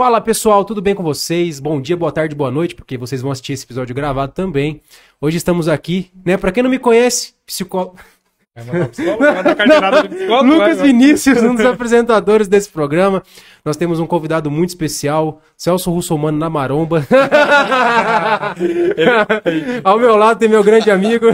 Fala pessoal, tudo bem com vocês? Bom dia, boa tarde, boa noite, porque vocês vão assistir esse episódio gravado também. Hoje estamos aqui, né? Pra quem não me conhece, psicólogo. Vai mandar o psicólogo, vai mandar carteirada do psicólogo, Lucas vai- Vinícius, um dos apresentadores desse programa. Nós temos um convidado muito especial, Celso Russomano na maromba. Ao meu lado tem meu grande amigo.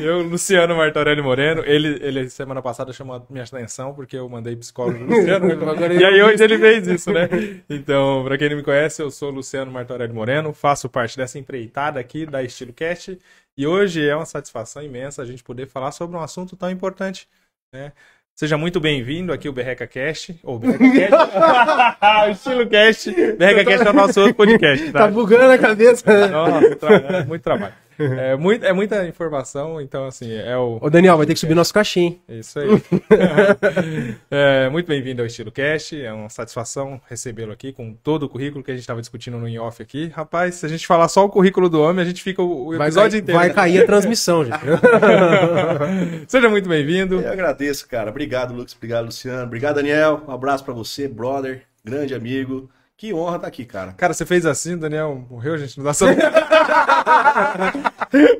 Eu, Luciano Martorelli Moreno, ele, ele semana passada chamou a minha atenção porque eu mandei psicólogo Luciano. E aí hoje ele fez isso, né? Então, pra quem não me conhece, eu sou Luciano Martorelli Moreno, faço parte dessa empreitada aqui da Estilo Cast e hoje é uma satisfação imensa a gente poder falar sobre um assunto tão importante, né? Seja muito bem-vindo aqui o Berreca Cast, ou Berreca Cast, o Estilo Cast, Berreca Cast é o nosso outro podcast, Tá bugando a cabeça. Nossa, tra- muito trabalho. É, muito, é muita informação, então assim, é o. Ô Daniel, vai ter que subir nosso caixinha, hein? É isso aí. É, muito bem-vindo ao Estilo Cast. É uma satisfação recebê-lo aqui com todo o currículo que a gente estava discutindo no in-off aqui. Rapaz, se a gente falar só o currículo do homem, a gente fica o Vai, episódio cair, inteiro. vai cair a transmissão, gente. Seja muito bem-vindo. Eu agradeço, cara. Obrigado, Lucas. Obrigado, Luciano. Obrigado, Daniel. Um abraço pra você, brother, grande amigo. Que honra estar aqui, cara. Cara, você fez assim, o Daniel morreu, gente. Não dá só.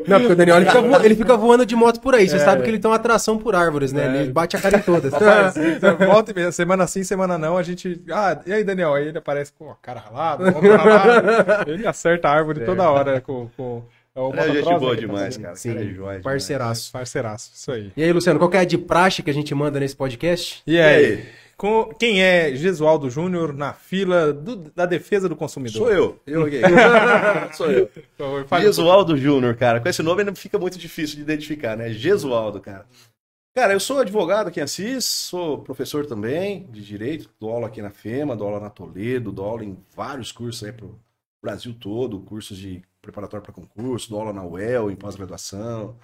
Não, porque o Daniel ele fica, vo- ele fica voando de moto por aí. Você sabe que ele tem uma atração por árvores, né? Ele bate a cara em todas. Rapaz, então, volta e meia, semana sim, semana não, a gente. Ah, e aí, Daniel? Aí ele aparece com a cara ralada, ralado. Ele acerta a árvore toda hora com. com é o É gente boa né, tá demais, cara. Sim, Cara, é joia demais. Parceiraço. Parceiraço, isso aí. E aí, Luciano, qual que é a de praxe que a gente manda nesse podcast? E aí? Com, quem é Gesualdo Júnior na fila do- da defesa do consumidor? Sou eu. Eu aqui. Sou eu. Favor, Gesualdo Júnior, cara. Com esse nome ainda fica muito difícil de identificar, né? Gesualdo, cara. Cara, eu sou advogado aqui em Assis, sou professor também de direito, dou aula aqui na FEMA, dou aula na Toledo, dou aula em vários cursos aí pro Brasil todo, cursos de preparatório para concurso, dou aula na UEL, em pós-graduação.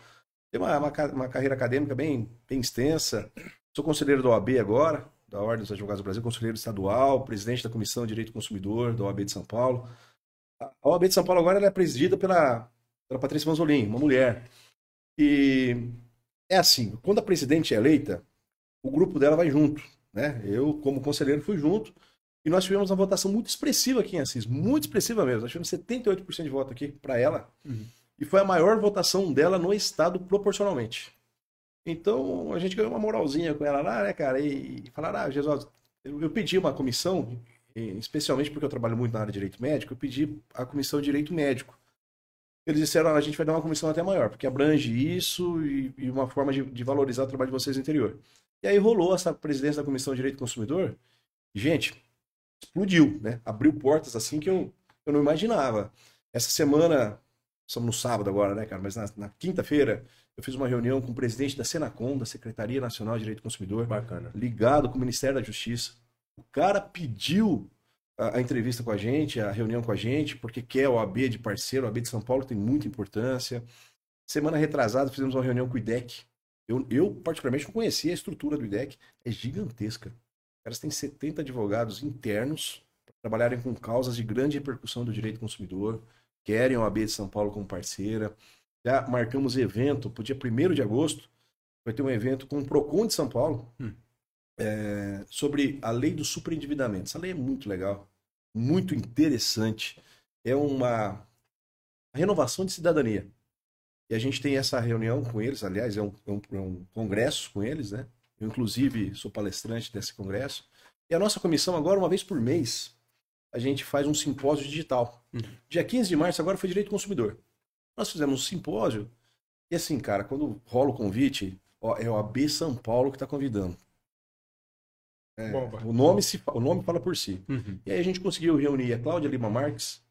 Tenho uma, uma, uma carreira acadêmica bem, bem extensa. Sou conselheiro da OAB agora, da Ordem dos Advogados do Brasil, conselheiro estadual, presidente da Comissão de Direito do Consumidor da OAB de São Paulo. A OAB de São Paulo agora é presidida pela, pela Patrícia Manzolin, uma mulher. E é assim, quando a presidente é eleita, o grupo dela vai junto, né? Eu, como conselheiro, fui junto. E nós tivemos uma votação muito expressiva aqui em Assis, muito expressiva mesmo. Nós tivemos 78% de voto aqui para ela. E foi a maior votação dela no estado proporcionalmente. Então, a gente ganhou uma moralzinha com ela lá, né, cara? E, e falaram, ah, Jesus, eu, eu pedi uma comissão, e especialmente porque eu trabalho muito na área de direito médico, eu pedi a comissão de direito médico. Eles disseram, "Ah, a gente vai dar uma comissão até maior, porque abrange isso e, e uma forma de, de valorizar o trabalho de vocês no interior. E aí rolou essa presidência da Comissão de Direito do Consumidor. Gente, explodiu, né? Abriu portas assim que eu, eu não imaginava. Essa semana, estamos no sábado agora, né, cara? Mas na, na quinta-feira, eu fiz uma reunião com o presidente da Senacom, da Secretaria Nacional de Direito do Consumidor, Bacana. ligado com o Ministério da Justiça. O cara pediu a, a entrevista com a gente, a reunião com a gente, porque quer o AB de parceiro, o AB de São Paulo tem muita importância. Semana retrasada fizemos uma reunião com o IDEC. Eu, eu, particularmente, não conhecia a estrutura do IDEC. É gigantesca. Caras têm 70 advogados internos para trabalharem com causas de grande repercussão do direito do consumidor. Querem a OAB de São Paulo como parceira. Já marcamos evento para o dia 1 de agosto. Vai ter um evento com o PROCON de São Paulo é, sobre a lei do superendividamento. Essa lei é muito legal, muito interessante. É uma renovação de cidadania. E a gente tem essa reunião com eles, aliás, é um, é um- é um congresso com eles, né? Eu, inclusive, sou palestrante desse congresso. E a nossa comissão, agora, uma vez por mês, a gente faz um simpósio digital. Dia 15 de março, agora foi Direito do Consumidor. Nós fizemos um simpósio, e assim, cara, quando rola o convite, ó, é o AB São Paulo que está convidando. É, o, nome se, o nome fala por si. Uhum. E aí a gente conseguiu reunir a Cláudia Lima Marques,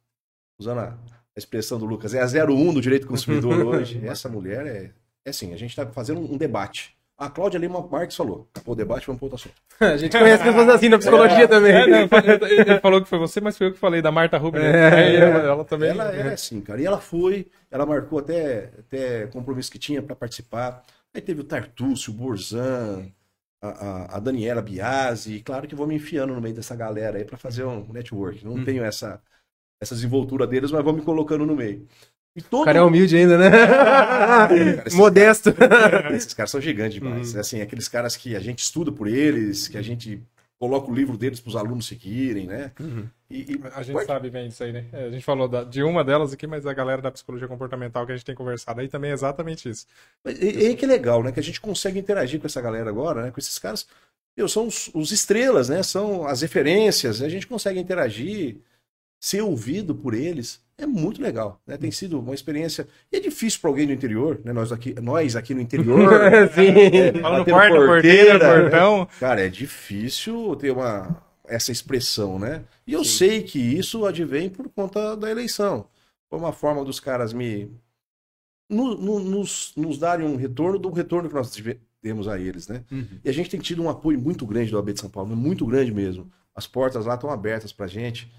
usando a a expressão do Lucas, é a 01 do direito do consumidor hoje. Essa mulher é, é assim, a gente está fazendo um debate. A Cláudia Lima Marques falou, acabou o debate, vamos para outro assunto. A gente conhece pessoas assim na psicologia também. É, não, ele falou que foi você, mas foi eu que falei da Marta Rubio. É. Aí ela, ela também. Ela é assim, cara. E ela foi, ela marcou até, até compromisso que tinha para participar. Aí teve o Tartúcio, o Borzan, a, a, a Daniela Biasi. E claro que vou me enfiando no meio dessa galera aí para fazer um network. Não tenho essa, essa desenvoltura deles, mas vou me colocando no meio. E todo O cara é humilde ainda, né? esses Modesto. Esses caras são gigantes demais. Assim, aqueles caras que a gente estuda por eles, que a gente coloca o livro deles para os alunos seguirem, né? E, e A gente pode- sabe bem disso aí, né? É, A gente falou da- de uma delas aqui, mas a galera da psicologia comportamental que a gente tem conversado aí também é exatamente isso. Mas E, e aí que é legal, né? Que a gente consegue interagir com essa galera agora, né? Com esses caras. Meu, são os, os estrelas, né? São as referências. A gente consegue interagir, ser ouvido por eles. É muito legal, né? Tem sido uma experiência. E é difícil para alguém do interior, né? Nós aqui, nós aqui no interior. Sim. Fala no quarto, porteira, né? portão. Cara, é difícil ter uma essa expressão, né? E eu sei que isso advém por conta da eleição. Foi uma forma dos caras me no- no- nos, nos darem um retorno do retorno que nós demos a eles, né? Uhum. E a gente tem tido um apoio muito grande do AB de São Paulo, muito grande mesmo. As portas lá estão abertas pra gente.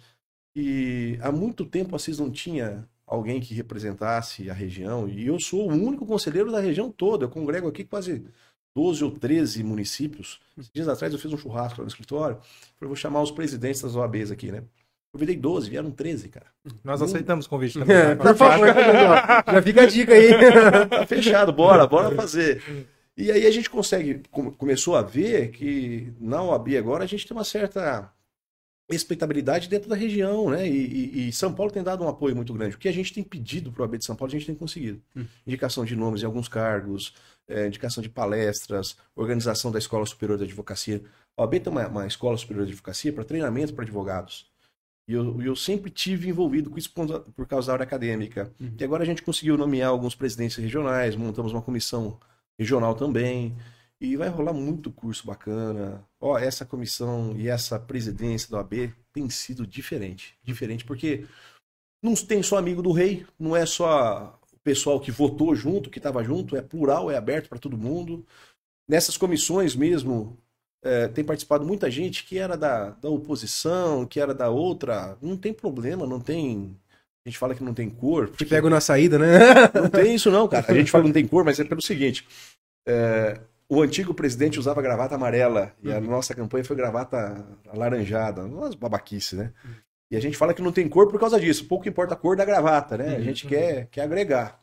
E há muito tempo vocês não tinha alguém que representasse a região, e eu sou o único conselheiro da região toda. Eu congrego aqui quase 12 ou 13 municípios. Esses dias atrás eu fiz um churrasco lá no escritório. Falei, vou chamar os presidentes das OABs aqui, né? Eu virei 12, vieram 13, cara. Nós Hum. aceitamos o convite também. É, tá? por favor, já fica a dica aí. Tá fechado, bora, bora fazer. E aí a gente consegue, come- começou a ver que na OAB agora a gente tem uma certa respeitabilidade dentro da região, né? E, e- e São Paulo tem dado um apoio muito grande. O que a gente tem pedido para o OAB de São Paulo, a gente tem conseguido. Indicação de nomes em alguns cargos, eh, indicação de palestras, organização da Escola Superior de Advocacia. A OAB tem uma, uma Escola Superior de Advocacia para treinamento para advogados. E eu, eu sempre tive envolvido com isso por, causa da área acadêmica. E agora a gente conseguiu nomear alguns presidentes regionais, montamos uma comissão regional também. E vai rolar muito curso bacana. Ó, essa comissão e essa presidência do AB tem sido diferente. Diferente porque não tem só amigo do rei, não é só o pessoal que votou junto, que estava junto, é plural, é aberto para todo mundo. Nessas comissões mesmo, é, tem participado muita gente que era da, da oposição, que era da outra. Não tem problema, não tem. A gente fala que não tem cor. Te pego na saída, né? não tem isso não, cara. A gente fala que não tem cor, mas é pelo seguinte. é, o antigo presidente usava gravata amarela e a nossa campanha foi gravata alaranjada. Umas babaquice, né? E a gente fala que não tem cor por causa disso. Pouco importa a cor da gravata, né? A gente quer, quer agregar.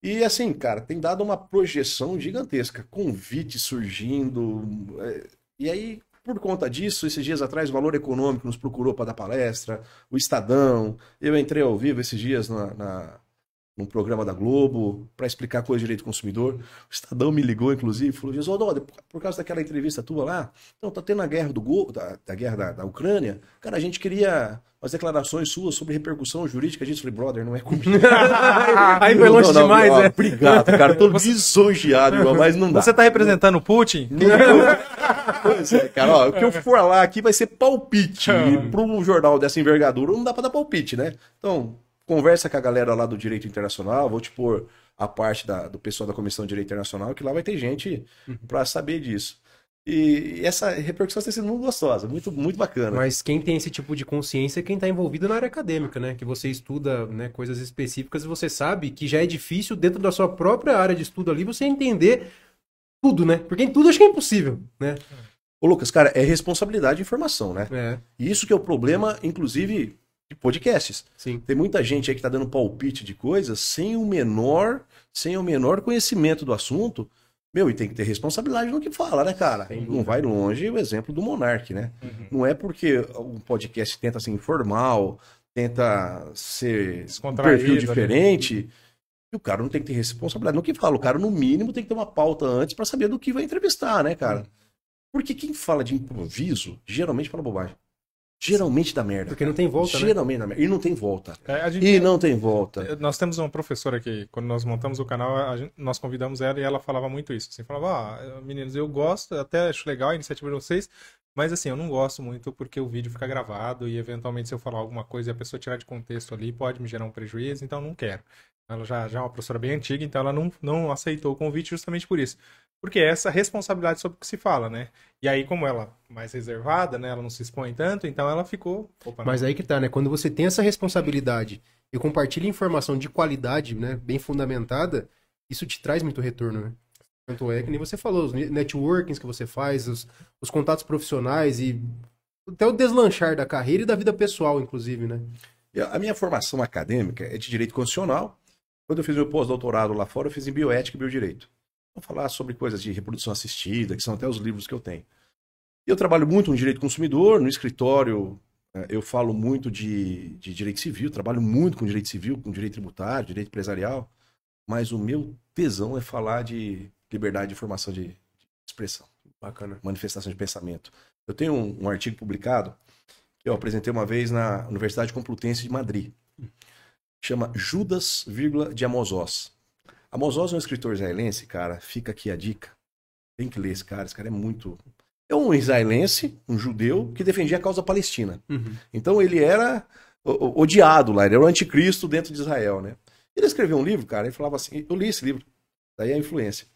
E assim, cara, tem dado uma projeção gigantesca. Convite surgindo. é, E aí, por conta disso, esses dias atrás, o Valor Econômico nos procurou para dar palestra, o Estadão. Eu entrei ao vivo esses dias na, na, num programa da Globo para explicar coisa de direito do consumidor. O Estadão me ligou, inclusive, e falou: Oswaldo, por causa daquela entrevista tua lá, então tá tendo a guerra do Go, da, da guerra da, da Ucrânia. Cara, a gente queria as declarações suas sobre repercussão jurídica disso. Eu falei, brother, não é comigo. Aí foi longe Não, não, demais, ó, né? Obrigado, cara. Tô lisonjeado, irmão, mas não dá. Você tá representando o Putin? Pois é, cara, ó, o que eu for lá aqui vai ser palpite. E para um jornal dessa envergadura não dá para dar palpite, né? Então, conversa com a galera lá do Direito Internacional, vou te pôr a parte da- do pessoal da Comissão de Direito Internacional, que lá vai ter gente para saber disso. E essa repercussão tem sido muito gostosa, muito, muito bacana. Mas quem tem esse tipo de consciência é quem está envolvido na área acadêmica, né? Que você estuda né, coisas específicas e você sabe que já é difícil, dentro da sua própria área de estudo ali, você entender tudo, né? Porque em tudo acho que é impossível, né? Ô, Lucas, cara, é responsabilidade de informação, né? É, E isso que é o problema, inclusive, de podcasts. sim. Tem muita gente aí que tá dando palpite de coisas sem o menor, sem o menor conhecimento do assunto. Meu, e tem que ter responsabilidade no que fala, né, cara? Não vai longe o exemplo do Monark, né? Não é porque um podcast tenta ser informal, tenta ser um perfil né? diferente, e o cara não tem que ter responsabilidade no que fala. O cara, no mínimo, tem que ter uma pauta antes pra saber do que vai entrevistar, né, cara? Porque quem fala de improviso, geralmente fala bobagem. Geralmente dá merda. Porque não tem volta, né? Geralmente dá merda. E não tem volta. É, a gente- E não tem volta. Nós temos uma professora que, quando nós montamos o canal, a gente- nós convidamos ela e ela falava muito isso. Assim, falava, ah, meninos, eu gosto, até acho legal a iniciativa de vocês, mas assim, eu não gosto muito porque o vídeo fica gravado e eventualmente se eu falar alguma coisa e a pessoa tirar de contexto ali, pode me gerar um prejuízo, então eu não quero. Ela já, já é uma professora bem antiga, então ela não, não aceitou o convite justamente por isso. Porque é essa responsabilidade sobre o que se fala, né? E aí, como ela é mais reservada, né? Ela não se expõe tanto, então ela ficou. Opa, Mas aí que tá, né? Quando você tem essa responsabilidade e compartilha informação de qualidade, né? Bem fundamentada, isso te traz muito retorno, né? Tanto é que nem você falou, os networkings que você faz, os, os contatos profissionais e até o deslanchar da carreira e da vida pessoal, inclusive, né? A minha formação acadêmica é de direito constitucional. Quando eu fiz meu pós-doutorado lá fora, eu fiz em bioética e biodireito. Vou falar sobre coisas de reprodução assistida, que são até os livros que eu tenho. Eu trabalho muito no direito consumidor, no escritório É, Eu falo muito de, de direito civil, trabalho muito com direito civil, com direito tributário, direito empresarial, mas o meu tesão é falar de liberdade de informação de, de expressão, Bacana. manifestação de pensamento. Eu tenho um, um artigo publicado que eu apresentei uma vez na Universidade Complutense de Madrid. Chama Judas, vírgula, de Amós. Amós é um escritor israelense, cara. Fica aqui a dica. Tem que ler esse cara. Esse cara é muito. É um israelense, um judeu, que defendia a causa palestina. Uhum. Então ele era odiado lá, ele era o anticristo dentro de Israel, né? Ele escreveu um livro, cara, ele falava assim, eu li esse livro, daí a influência.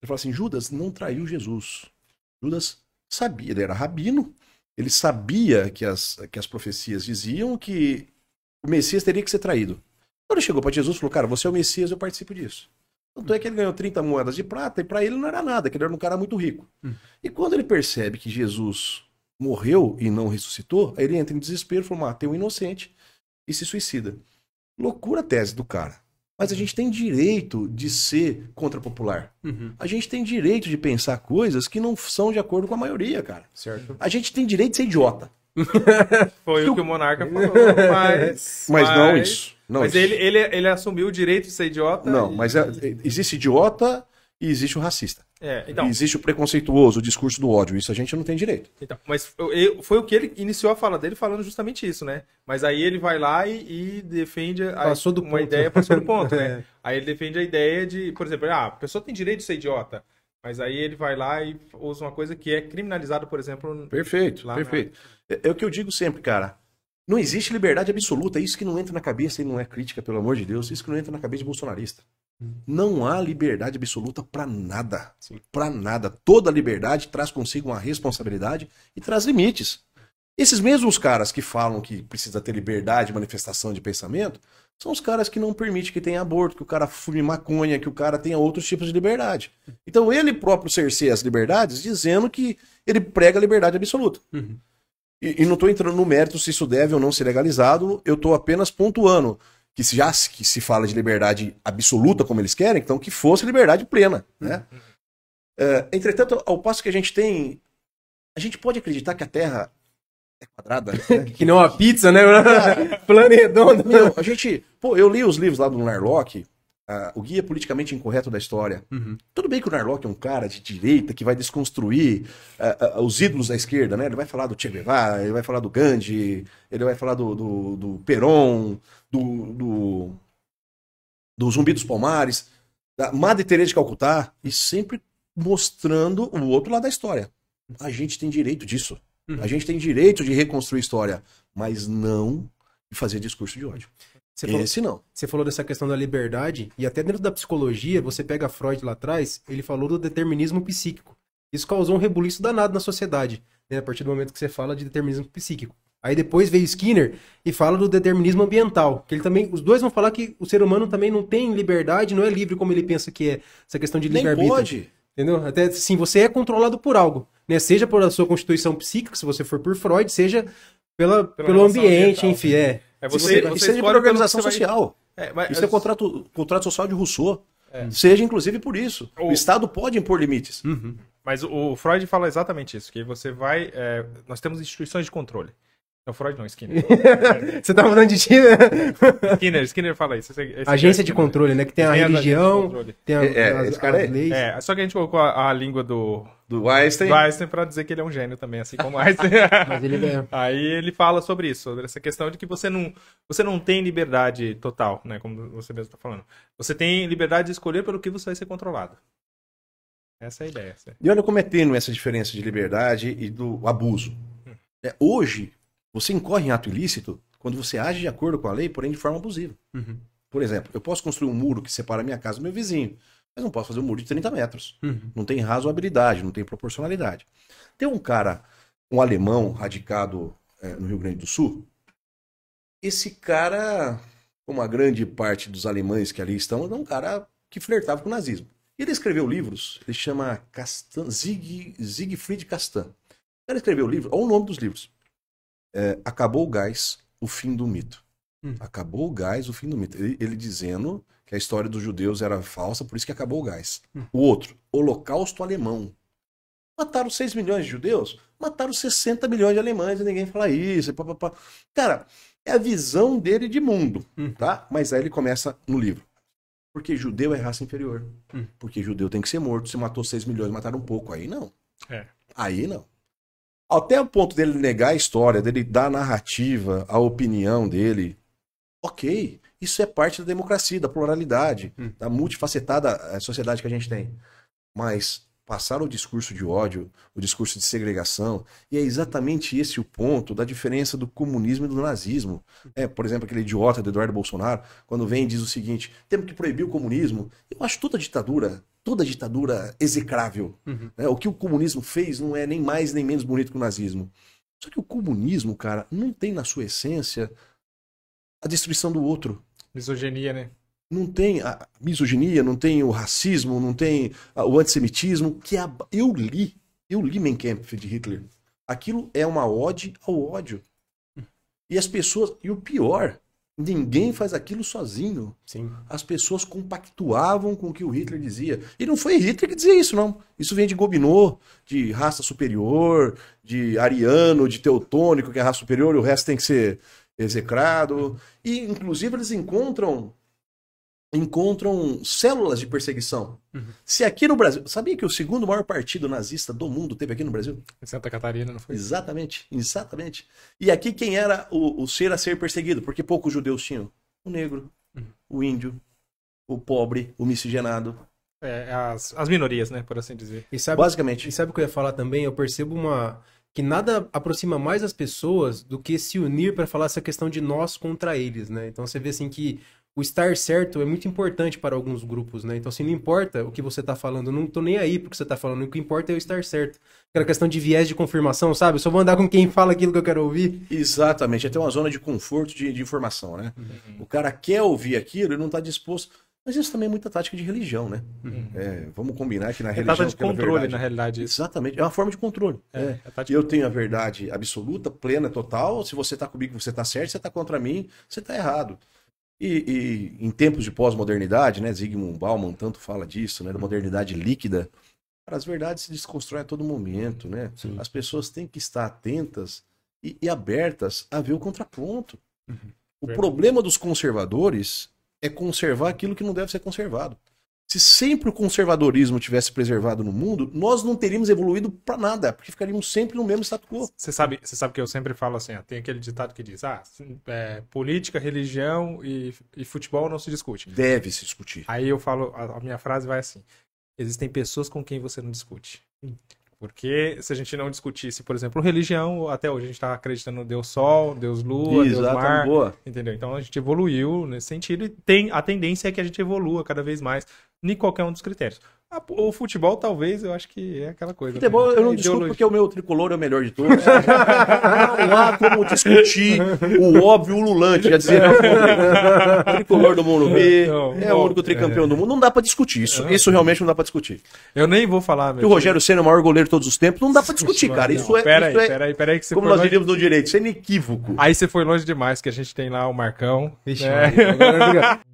Ele falava assim, Judas não traiu Jesus. Judas sabia, ele era rabino, ele sabia que as, que as profecias diziam que o Messias teria que ser traído. Quando ele chegou para Jesus falou, cara, você é o Messias, eu participo disso. Tanto é que ele ganhou 30 moedas de prata e para ele não era nada, que ele era um cara muito rico. Hum. E quando ele percebe que Jesus morreu e não ressuscitou, aí ele entra em desespero fala, matei um inocente e se suicida. Loucura a tese do cara. Mas a gente tem direito de ser contrapopular. Uhum. A gente tem direito de pensar coisas que não são de acordo com a maioria, cara. Certo. A gente tem direito de ser idiota. Foi o que o Monarca falou, mas... Mas não isso. Não mas isso. ele, ele, ele assumiu o direito de ser idiota. Não, e- mas é- existe idiota e existe o racista. É, então, existe o preconceituoso, o discurso do ódio. Isso a gente não tem direito. então, mas foi- o que ele iniciou a fala dele falando justamente isso, né? Mas aí ele vai lá e, e defende a, Passou do uma ponto. ideia, passou do ponto, né? É. Aí ele defende a ideia de, por exemplo, ah, a pessoa tem direito de ser idiota, mas aí ele vai lá e usa uma coisa que é criminalizada, por exemplo, Perfeito, Lá perfeito. É, é o que eu digo sempre, cara. Não existe liberdade absoluta. Isso que não entra na cabeça e não é crítica, pelo amor de Deus. Isso que não entra na cabeça de bolsonarista. Não há liberdade absoluta pra nada. Pra nada. Toda liberdade traz consigo uma responsabilidade e traz limites. Esses mesmos caras que falam que precisa ter liberdade de manifestação de pensamento são os caras que não permitem que tenha aborto, que o cara fume maconha, que o cara tenha outros tipos de liberdade. Então ele próprio cerceia as liberdades dizendo que ele prega a liberdade absoluta. Uhum. E, e não estou entrando no mérito se isso deve ou não ser legalizado, eu estou apenas pontuando que se já se- que se fala de liberdade absoluta como eles querem, então que fosse liberdade plena, né? É, entretanto, ao passo que a gente tem, a gente pode acreditar que a Terra é quadrada, né? Que não a pizza, né? Plano redondo. Meu, a gente, pô, eu li os livros lá do Narlock, o guia politicamente incorreto da história. Uhum. Tudo bem que o Narlock é um cara de direita que vai desconstruir os ídolos da esquerda, né? Ele vai falar do Che Guevara, ele vai falar do Gandhi, ele vai falar do, do, do Perón, do, do, do Zumbi dos Palmares, da Madre Teresa de Calcutá, e sempre mostrando o outro lado da história. A gente tem direito disso. Uhum. A gente tem direito de reconstruir história, mas não de fazer discurso de ódio. Você falou, Esse não. você falou dessa questão da liberdade, e até dentro da psicologia, você pega Freud lá atrás, ele falou do determinismo psíquico. Isso causou um rebuliço danado na sociedade, né, a partir do momento que você fala de determinismo psíquico. Aí depois veio Skinner e fala do determinismo ambiental, que ele também, os dois vão falar que o ser humano também não tem liberdade, não é livre como ele pensa que é, essa questão de Nem livre-arbítrio. pode. Entendeu? Até assim, você é controlado por algo, né? Seja por a sua constituição psíquica, se você for por Freud, seja pela, pelo relação ambiente, ambiental, enfim, é. É Isso você, é- você isso é de você vai- social. É, mas- Isso é contrato, contrato social de Rousseau. É. Seja inclusive por isso. O- O Estado pode impor limites. Uhum. Mas o, o Freud fala exatamente isso, que você vai... é, nós temos instituições de controle. Não, Freud não, Skinner. Você tá falando de ti, né? Skinner, Skinner fala isso. Esse- esse Agência é de Skinner. controle, né? Que tem a Tem religião, tem a, É, é, as, esse cara as é- leis. É, só que a gente colocou a, a língua do, Do Einstein. do Einstein pra dizer que ele é um gênio também, assim como Einstein. Mas ele é. Aí ele fala sobre isso, sobre essa questão de que você não, você não tem liberdade total, né? Como você mesmo está falando. Você tem liberdade de escolher pelo que você vai ser controlado. Essa é a ideia. certo? E olha como é tênue essa diferença de liberdade e do abuso. É, hoje, você incorre em ato ilícito quando você age de acordo com a lei, porém de forma abusiva. Uhum. Por exemplo, eu posso construir um muro que separa a minha casa do meu vizinho, mas não posso fazer um muro de 30 metros. Uhum. Não tem razoabilidade, não tem proporcionalidade. Tem um cara, um alemão radicado eh, no Rio Grande do Sul. Esse cara, como a grande parte dos alemães que ali estão, é um cara que flertava com o nazismo. E ele escreveu livros, ele chama Castan, Sieg, Siegfried Castan. Ele escreveu livro, olha o nome dos livros. É, Acabou o gás, o fim do mito. Hum. Acabou o gás, o fim do mito. Ele, ele dizendo que a história dos judeus era falsa, por isso que acabou o gás. Hum. O outro, Holocausto Alemão. Mataram 6 milhões de judeus? Mataram 60 milhões de alemães e ninguém fala isso. Pá, pá, pá. Cara, é a visão dele de mundo, Hum. tá? Mas aí ele começa no livro. Porque judeu é raça inferior. Hum. Porque judeu tem que ser morto. Você matou 6 milhões, mataram um pouco. Aí não. É. Aí não. Até o ponto dele negar a história, dele dar a narrativa, a opinião dele. Ok, isso é parte da democracia, da pluralidade, Hum. da multifacetada eh, sociedade que a gente tem. Mas passar o discurso de ódio, o discurso de segregação, e é exatamente esse o ponto da diferença do comunismo e do nazismo. É, por exemplo, aquele idiota do Eduardo Bolsonaro, quando vem e diz o seguinte: temos que proibir o comunismo. Eu acho toda ditadura, toda ditadura execrável. Uhum. né? O que o comunismo fez não é nem mais nem menos bonito que o nazismo. Só que o comunismo, cara, não tem na sua essência a destruição do outro. Misoginia, né? Não tem a misoginia, não tem o racismo, não tem o antissemitismo, que é a... eu li, eu li Mein Kampf de Hitler. Aquilo é uma ode ao ódio. E as pessoas, e o pior, ninguém faz aquilo sozinho. Sim. As pessoas compactuavam com o que o Hitler dizia. E não foi Hitler que dizia isso, não. Isso vem de Gobineau, de raça superior, de ariano, de teutônico, que é raça superior, e o resto tem que ser execrado. E, inclusive, eles encontram encontram células de perseguição. Uhum. Se aqui no Brasil... Sabia que o segundo maior partido nazista do mundo teve aqui no Brasil? Em Santa Catarina, não foi? Exatamente, exatamente. E aqui quem era o, o ser a ser perseguido? Porque poucos judeus tinham. O negro, Uhum. o índio, o pobre, o miscigenado. É, as, as minorias, né? Por assim dizer. E sabe, Basicamente. e sabe o que eu ia falar também? Eu percebo uma que nada aproxima mais as pessoas do que se unir para falar essa questão de nós contra eles, né? Então você vê assim que o estar certo é muito importante para alguns grupos, né? Então, assim, não importa o que você tá falando, eu não tô nem aí porque você tá falando, o que importa é eu estar certo. Aquela questão de viés de confirmação, sabe? Eu só vou andar com quem fala aquilo que eu quero ouvir. Exatamente. É ter uma zona de conforto de, de informação, né? Uhum. O cara quer ouvir aquilo e não está disposto. Mas isso também é muita tática de religião, né? Uhum. É, vamos combinar que na É religião. tática de pela controle, verdade- na realidade. Isso. Exatamente. É uma forma de controle. É, É. é Eu tenho a verdade absoluta, plena, total. Se você está comigo, você está certo. Se você está contra mim, você está errado. E, e em tempos de pós-modernidade, né? Zygmunt Bauman tanto fala disso, né? Da modernidade líquida. As verdades se desconstroem a todo momento, né? Sim. As pessoas têm que estar atentas e, e abertas a ver o contraponto. O Verdade. problema dos conservadores é conservar aquilo que não deve ser conservado. Se sempre o conservadorismo tivesse preservado no mundo, nós não teríamos evoluído para nada, porque ficaríamos sempre no mesmo status quo. Você sabe, você sabe que eu sempre falo assim, ó, tem aquele ditado que diz, ah, é, política, religião e, e futebol não se discute. Deve se discutir. Aí eu falo, a, a minha frase vai assim, existem pessoas com quem você não discute. Porque se a gente não discutisse, por exemplo, religião, até hoje a gente está acreditando no Deus Sol, Deus Lua, Deus Mar, boa. entendeu? Então a gente evoluiu nesse sentido e tem, a tendência é que a gente evolua cada vez mais em qualquer um dos critérios. A- o futebol, talvez, eu acho que é aquela coisa. Futebol, né? eu não É discuto porque o meu tricolor é o melhor de todos. não há como discutir o óbvio ululante, já dizia Nelson Rodrigues. tricolor do mundo B, Não, é o bom, único tricampeão do mundo. Não dá pra discutir isso. Isso realmente não dá pra discutir. Eu nem vou falar, meu Que o. Rogério Senna é o maior goleiro de todos os tempos, não dá pra discutir, cara. Isso Não, é, isso é pera aí, pera aí que você como nós longe... diríamos no direito, isso é inequívoco. Aí você foi longe demais, que a gente tem lá o Marcão. Vixe, né?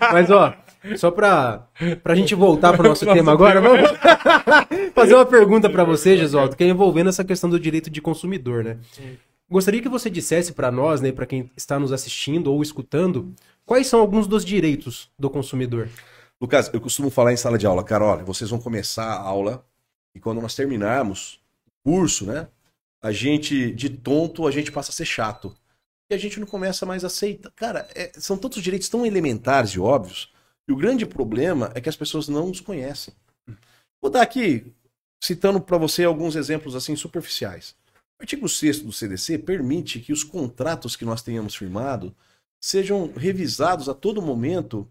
Mas ó, só pra, pra gente voltar pro nosso Nosso tema agora, vamos fazer uma pergunta pra você, Gesualdo, que é envolvendo essa questão do direito de consumidor, né? Gostaria que você dissesse pra nós, né, para quem está nos assistindo ou escutando, quais são alguns dos direitos do consumidor? Lucas, eu costumo falar em sala de aula, cara, olha, vocês vão começar a aula e quando nós terminarmos o curso, né, a gente, de tonto, a gente passa a ser chato. E a gente não começa mais a aceitar. Cara, é- são tantos direitos tão elementares e óbvios, e o grande problema é que as pessoas não os conhecem. Vou dar aqui, citando para você alguns exemplos assim superficiais. O artigo 6 do CDC permite que os contratos que nós tenhamos firmado sejam revisados a todo momento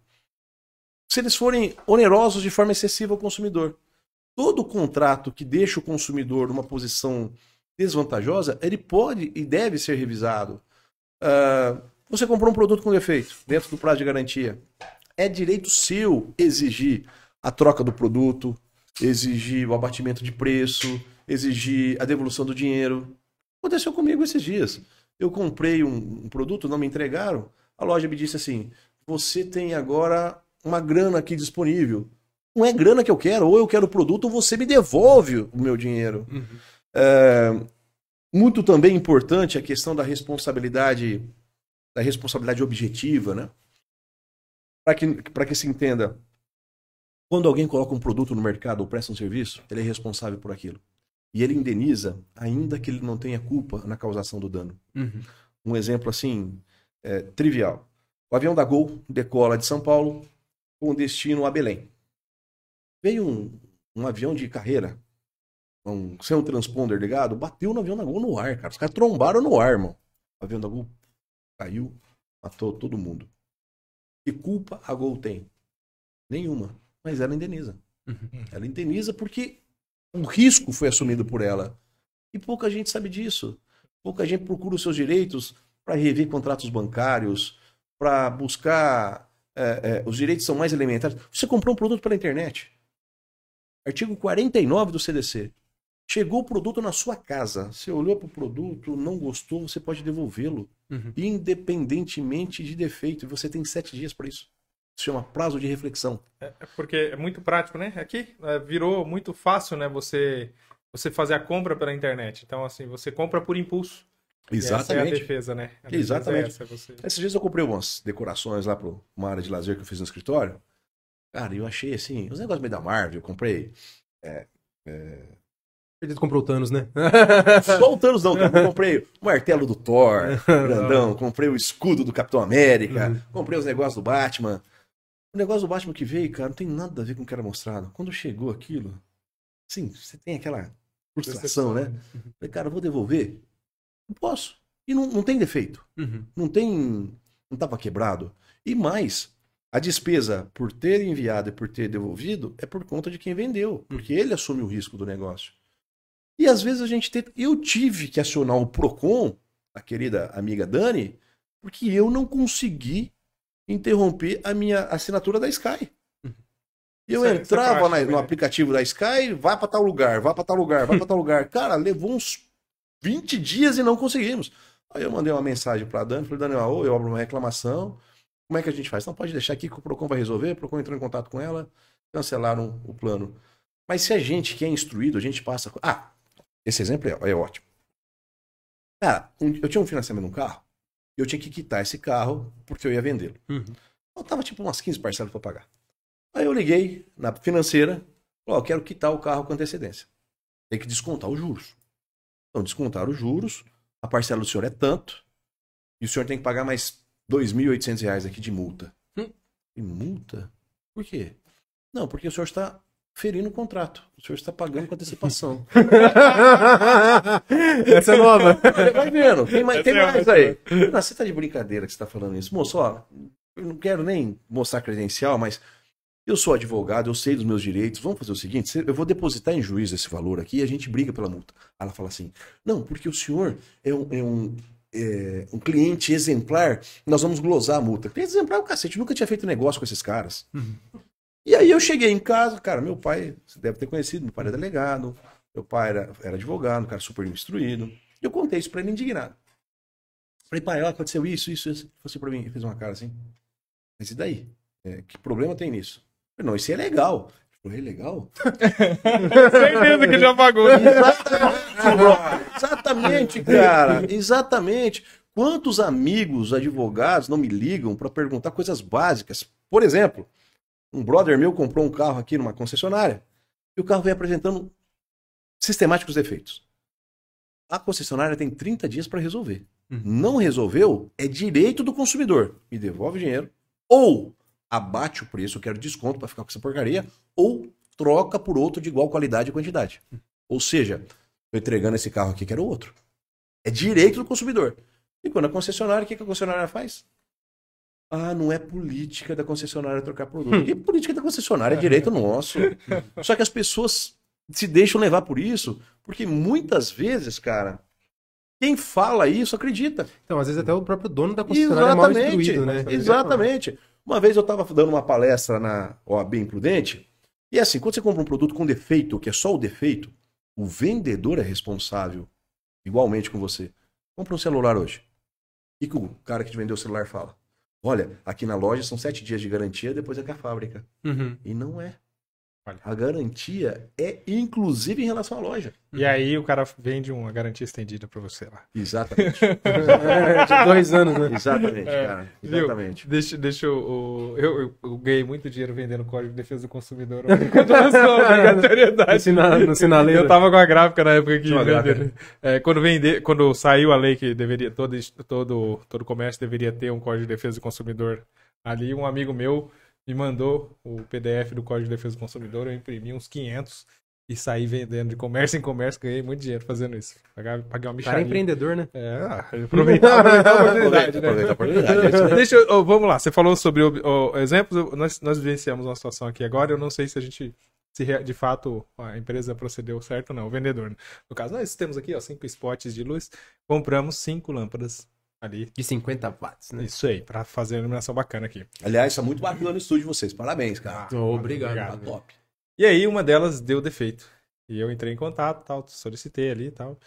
se eles forem onerosos de forma excessiva ao consumidor. Todo contrato que deixa o consumidor numa posição desvantajosa, ele pode e deve ser revisado. Ah, você comprou um produto com defeito, dentro do prazo de garantia. É direito seu exigir a troca do produto, exigir o abatimento de preço, exigir a devolução do dinheiro. Aconteceu comigo esses dias. Eu comprei um, um produto, não me entregaram. A loja me disse assim: você tem agora uma grana aqui disponível. Não é grana que eu quero, ou eu quero o produto, ou você me devolve o meu dinheiro. Uhum. É, muito também importante a questão da responsabilidade, da responsabilidade objetiva, né? Para que, para que se entenda, quando alguém coloca um produto no mercado ou presta um serviço, ele é responsável por aquilo. E ele indeniza, ainda que ele não tenha culpa na causação do dano. Uhum. Um exemplo assim, é, trivial. O avião da Gol decola de São Paulo com destino a Belém. Veio um, um avião de carreira, um, sem um transponder ligado, bateu no avião da Gol no ar, cara. Os caras trombaram no ar, irmão. O avião da Gol caiu, matou todo mundo. Que culpa a Gol tem? Nenhuma. Mas ela indeniza. Uhum. Ela indeniza porque o risco foi assumido por ela. E pouca gente sabe disso. Pouca gente procura os seus direitos para rever contratos bancários, para buscar. é, é, os direitos são mais elementares. Você comprou um produto pela internet. Artigo 49 do CDC. Chegou o produto na sua casa. Você olhou para o produto, não gostou, você pode devolvê-lo. Uhum. Independentemente de defeito. E você tem sete dias para isso. Se chama prazo de reflexão. É, é porque é muito prático, né? Aqui é, virou muito fácil, né? Você, você fazer a compra pela internet. Então, assim, você compra por impulso. E Essa é a Exatamente. defesa, né? A defesa Exatamente. É essa, você... Esses dias eu comprei umas decorações lá para uma área de lazer que eu fiz no escritório. Cara, eu achei assim, os negócios meio da Marvel, eu comprei. Ele comprou o Thanos, né? Só o Thanos não, cara. Eu comprei o martelo do Thor, grandão, comprei o escudo do Capitão América, Uhum. comprei os negócios do Batman. O negócio do Batman que veio, cara, não tem nada a ver com o que era mostrado. Quando chegou aquilo, sim, você tem aquela frustração, né? Falei, cara, eu vou devolver? Não posso. E não, não tem defeito. Uhum. não tem. não estava quebrado. E mais, a despesa por ter enviado e por ter devolvido é por conta de quem vendeu, porque ele assume o risco do negócio. E às vezes a gente tem. Eu tive que acionar o PROCON, a querida amiga Dani, porque eu não consegui interromper a minha assinatura da Sky. Eu Isso é- é entrava na- no aplicativo da Sky, vai para tal lugar, vai para tal lugar, vai para tal lugar. Cara, levou uns 20 dias e não conseguimos. Aí eu mandei uma mensagem pra Dani, falei, Daniel, ou eu abro uma reclamação, como é que a gente faz? Não, pode deixar aqui que o Procon vai resolver, o Procon entrou em contato com ela, cancelaram o plano. Mas se a gente que é instruído, a gente passa... Ah, esse exemplo é, é ótimo. Cara, um- eu tinha um financiamento num carro, e eu tinha que quitar esse carro porque eu ia vendê-lo. Uhum. Faltava tipo umas 15 parcelas pra pagar. Aí eu liguei na financeira, falei, eu quero quitar o carro com antecedência. Tem que descontar os juros. Então, descontar os juros, a parcela do senhor é tanto, e o senhor tem que pagar mais 2.800 reais aqui de multa. Hum. E multa? Por quê? Não, porque o senhor está ferindo o contrato. O senhor está pagando com antecipação. Essa é nova. Vai vendo, tem mais, tem é mais aí. Não, você tá de brincadeira que você tá falando isso. Moço, ó, eu não quero nem mostrar credencial, mas eu sou advogado, eu sei dos meus direitos. Vamos fazer o seguinte: eu vou depositar em juízo esse valor aqui e a gente briga pela multa. Ela fala assim: não, porque o senhor é um, é um, é um cliente exemplar, nós vamos glosar a multa. Cliente exemplar é o cacete, eu nunca tinha feito negócio com esses caras. E aí eu cheguei em casa, cara, meu pai, você deve ter conhecido, meu pai era delegado, meu pai era, era advogado, um cara super instruído. Eu contei isso pra ele indignado. Falei, pai, ó, aconteceu isso, isso, isso. Ele falou assim pra mim, ele fez uma cara assim. Mas e daí? É, que problema tem nisso? Falei, não, isso é legal. Ele falou, é legal? Certeza que já pagou. Exatamente. Exatamente, cara. Exatamente. Quantos amigos advogados não me ligam para perguntar coisas básicas? Por exemplo, um brother meu comprou um carro aqui numa concessionária e o carro vem apresentando sistemáticos defeitos. A concessionária tem 30 dias para resolver. Uhum. Não resolveu, é direito do consumidor. Me devolve o dinheiro ou abate o preço, eu quero desconto para ficar com essa porcaria, ou troca por outro de igual qualidade e quantidade. Ou seja, Estou entregando esse carro aqui que era o outro. É direito do consumidor. E quando a concessionária, o que a concessionária faz? Ah, não é política da concessionária trocar produto. Que política da concessionária? É direito nosso. Só que as pessoas se deixam levar por isso, porque muitas vezes, cara, quem fala isso acredita. Então, às vezes até o próprio dono da concessionária é mal Exatamente. instruído, né? Exatamente. Uma vez eu estava dando uma palestra na OAB Imprudente, e assim, quando você compra um produto com defeito, que é só o defeito, o vendedor é responsável igualmente com você. Compra um celular hoje. O que, que o cara que te vendeu o celular fala? Olha, aqui na loja são sete dias de garantia, depois é com a fábrica. Uhum. E não é. Olha. A garantia é inclusive em relação à loja. E aí o cara vende uma garantia estendida pra você lá. Exatamente. É, de dois anos, né? Exatamente, É, cara. viu? Exatamente. Deixa, deixa eu, eu, eu, eu ganhei muito dinheiro vendendo código de defesa do consumidor. Quando lançou a obrigatoriedade. No sina- no sinaleiro. Eu tava com a gráfica na época que vendeu- gráfica. é, quando vender, quando saiu a lei que deveria todo todo todo comércio deveria ter um código de defesa do consumidor ali, um amigo meu me mandou o PDF do código de defesa do consumidor, eu imprimi uns 500 e saí vendendo de comércio em comércio, ganhei muito dinheiro fazendo isso. Paguei, uma Cara é empreendedor, né? É, ah, aproveitar, aproveitar a oportunidade, Aproveita, né? aproveita a oportunidade. é. Deixa eu, vamos lá, você falou sobre o- o- exemplos, nós, nós vivenciamos uma situação aqui agora, eu não sei se a gente, se de fato a empresa procedeu certo ou não, o vendedor. né? No caso, nós temos aqui, ó, cinco spots de luz, compramos cinco lâmpadas ali. De 50 watts, né? Isso aí, pra fazer uma iluminação bacana aqui. Aliás, tá muito bacana o estúdio de vocês. Parabéns, cara. Oh, obrigado. Tá top. E aí uma delas deu defeito. E eu entrei em contato, tal, solicitei ali e tal.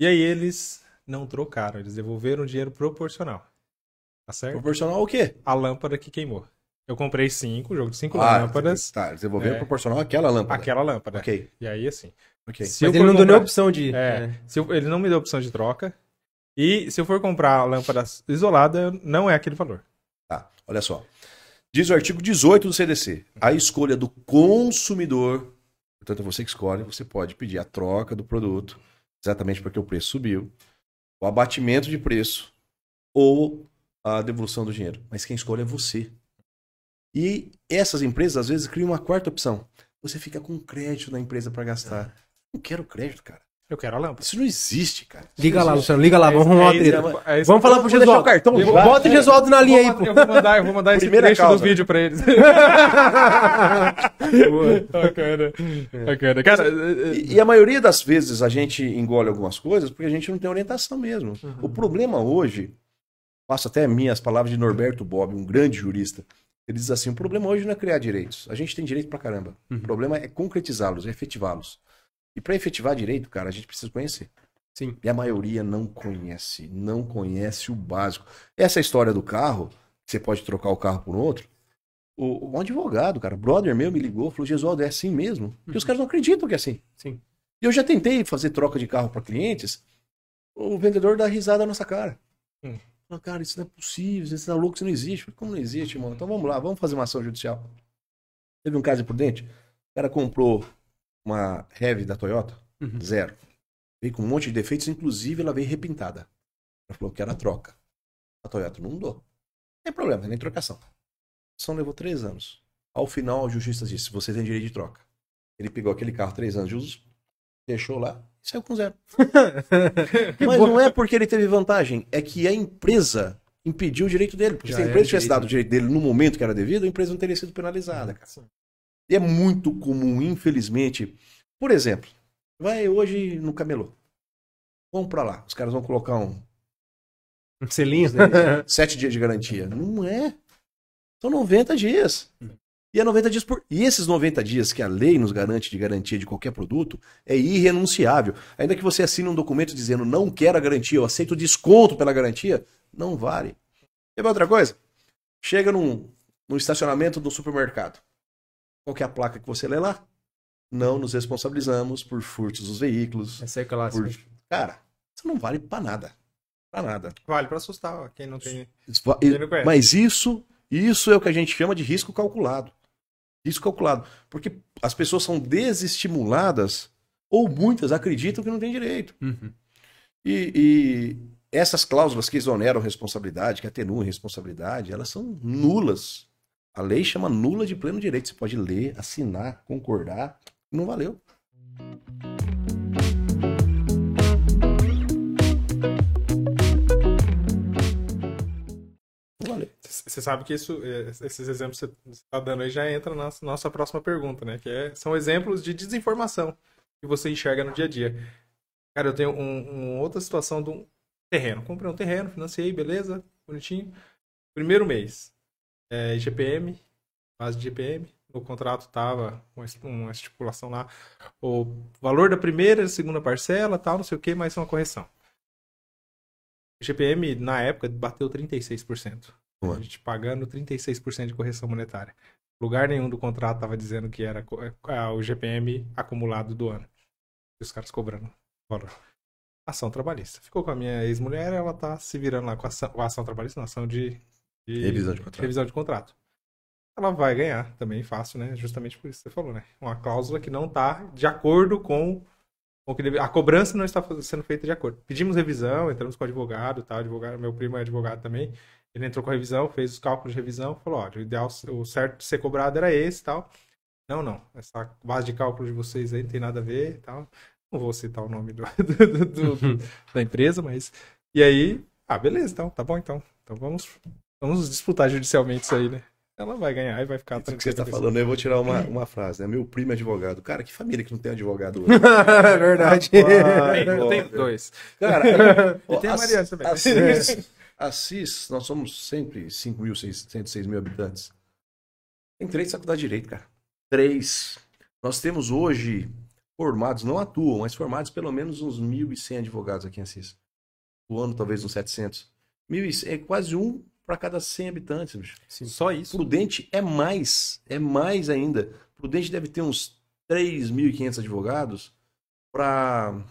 E aí eles não trocaram, eles devolveram o dinheiro proporcional. Tá certo? Proporcional ao quê? A lâmpada que queimou. Eu comprei cinco, jogo de cinco Ah, lâmpadas, Tá, desenvolvendo É. proporcional àquela lâmpada. aquela lâmpada. Ok, E aí, assim. ok. Se Mas eu ele não deu nem opção de. É, se eu- ele não me deu opção de troca. E se eu for comprar a lâmpada isolada, não é aquele valor. Tá, olha só. Diz o artigo 18 do CDC. A escolha do consumidor, portanto é você que escolhe, você pode pedir a troca do produto, exatamente porque o preço subiu, o abatimento de preço ou a devolução do dinheiro. Mas quem escolhe é você. E essas empresas às vezes criam uma quarta opção. Você fica com crédito na empresa para gastar. Não quero crédito, cara. Eu quero a lâmpada. Isso não existe, cara. Isso Liga lá. Luciano, liga lá, vamos arrumar uma É treta. é isso. Vamos falar pro Gesualdo. o cartão Eu-. Bota o Gesualdo na linha aí, Eu pô. vou mandar, eu vou mandar esse Primeira trecho causa. do vídeo pra eles. bacana. Bacana. Cara, é, é, E, e a maioria das vezes a gente engole algumas coisas porque a gente não tem orientação mesmo. O problema hoje, passo até minhas palavras de Norberto Bob, um grande jurista. Ele diz assim: o problema hoje não é criar direitos. A gente tem direito pra caramba. Uhum. O problema é concretizá-los, é efetivá-los. E para efetivar direito, cara, a gente precisa conhecer. Sim. E a maioria não conhece, não conhece o básico. Essa história do carro, você pode trocar o carro por outro. O, um advogado, cara, brother meu me ligou, falou: Gesualdo, é assim mesmo? E os caras não acreditam que é assim. Sim. E eu já tentei fazer troca de carro para clientes, o vendedor dá risada na nossa cara. Hum. Fala, cara, isso não é possível, isso tá louco, isso não existe. Falei, Como não existe, irmão? Então vamos lá, vamos fazer uma ação judicial. Teve um caso imprudente, o cara comprou uma Heavy da Toyota, Uhum. zero. Veio com um monte de defeitos, inclusive ela veio repintada. Ela falou que era troca. A Toyota não mudou. Não tem problema, nem trocação. A ação levou três anos. Ao final, a justiça disse: você tem direito de troca. Ele pegou aquele carro três anos de uso, deixou lá e saiu com zero. Mas não é porque ele teve vantagem, é que a empresa impediu o direito dele. Porque Já se a era empresa tivesse direito. dado o direito dele no momento que era devido, a empresa não teria sido penalizada, cara. E é muito comum, infelizmente. Por exemplo, vai hoje no camelô. Vamos pra lá. Os caras vão colocar um Um selinho. sete dias de garantia. Não é. São 90 dias. E é 90 dias por. E esses 90 dias que a lei nos garante de garantia de qualquer produto é irrenunciável. Ainda que você assine um documento dizendo não quero a garantia, eu aceito desconto pela garantia, não vale. Quer ver outra coisa? Chega num, num estacionamento do supermercado. Qual que é a placa que você lê lá? Não nos responsabilizamos por furtos dos veículos. Essa é clássica. Por... Cara, isso não vale pra nada. Pra nada. Vale pra assustar ó, quem não tem. Isso Quem não. Mas isso, isso é o que a gente chama de risco calculado. Risco calculado. Porque as pessoas são desestimuladas, ou muitas acreditam que não tem direito. Uhum. E, e essas cláusulas que exoneram responsabilidade, que atenuam responsabilidade, elas são nulas. A lei chama nula de pleno direito. Você pode ler, assinar, concordar. Não valeu. Você sabe que isso, é, esses exemplos que você está dando aí já entra na nossa próxima pergunta, né? Que é, são exemplos de desinformação que você enxerga no dia a dia. Cara, eu tenho um, outra situação de um terreno. Comprei um terreno, financiei, beleza, bonitinho. Primeiro mês, é, IGPM, base de IGPM. No contrato tava uma, es- uma estipulação lá, o valor da primeira e segunda parcela, tal, não sei o que, mais uma correção. O IGPM, na época, bateu 36%. A gente pagando 36% de correção monetária. Lugar nenhum do contrato estava dizendo que era o GPM acumulado do ano. E os caras cobrando valor. Ação trabalhista. Ficou com a minha ex-mulher, ela tá se virando lá com a ação, a ação trabalhista, não, ação de, de, Revisão de contrato. revisão de contrato. Ela vai ganhar também, fácil, né? Justamente por isso que você falou, né? Uma cláusula que não tá de acordo com o que deve... A cobrança não está sendo feita de acordo. Pedimos revisão, entramos com o advogado, tá? Advogado, meu primo é advogado também. Ele entrou com a revisão, fez os cálculos de revisão, falou, ó, o ideal, o certo de ser cobrado era esse e tal. Não, não, essa base de cálculo de vocês aí não tem nada a ver e tal. Não vou citar o nome do- do- do- da empresa, mas... E aí, ah, beleza, então, tá bom então. Então vamos, vamos disputar judicialmente isso aí, né? Ela vai ganhar e vai ficar Isso que você tranquila. tá falando, eu vou tirar uma, uma frase, né? Meu primo é advogado. Cara, que família que não tem advogado é verdade. Tem- Eu tenho dois. Cara, E tem a Mariana também. Assis, Assis, nós somos sempre 5.606 mil habitantes. Tem três faculdades de Direito, cara. Três. Nós temos hoje formados, não atuam, mas formados pelo menos uns 1.100 advogados aqui em Assis. O ano talvez uns 700. 1.100, é quase um para cada 100 habitantes, bicho. Só isso. Prudente é mais, é mais ainda. Prudente deve ter uns 3.500 advogados para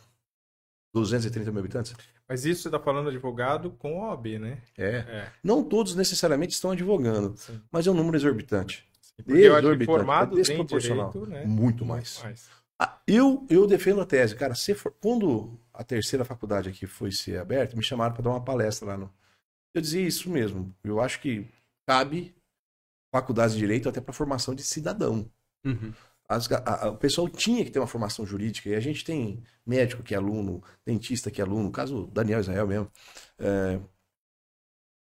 230 mil habitantes. Mas isso você tá falando advogado com OAB, né? É. É. Não todos necessariamente estão advogando, Sim. mas é um número exorbitante. Porque eu acho que Exorbitante, formado é desproporcional. direito, né? Muito mais. Ah, eu, eu defendo a tese, cara. Se for- quando a terceira faculdade aqui foi ser aberta, me chamaram para dar uma palestra lá no. Eu dizia isso mesmo. Eu acho que cabe faculdades de direito até para formação de cidadão. Uhum. As a- a- o pessoal tinha que ter uma formação jurídica, e a gente tem médico que é aluno, dentista que é aluno, no caso Daniel Israel mesmo. É,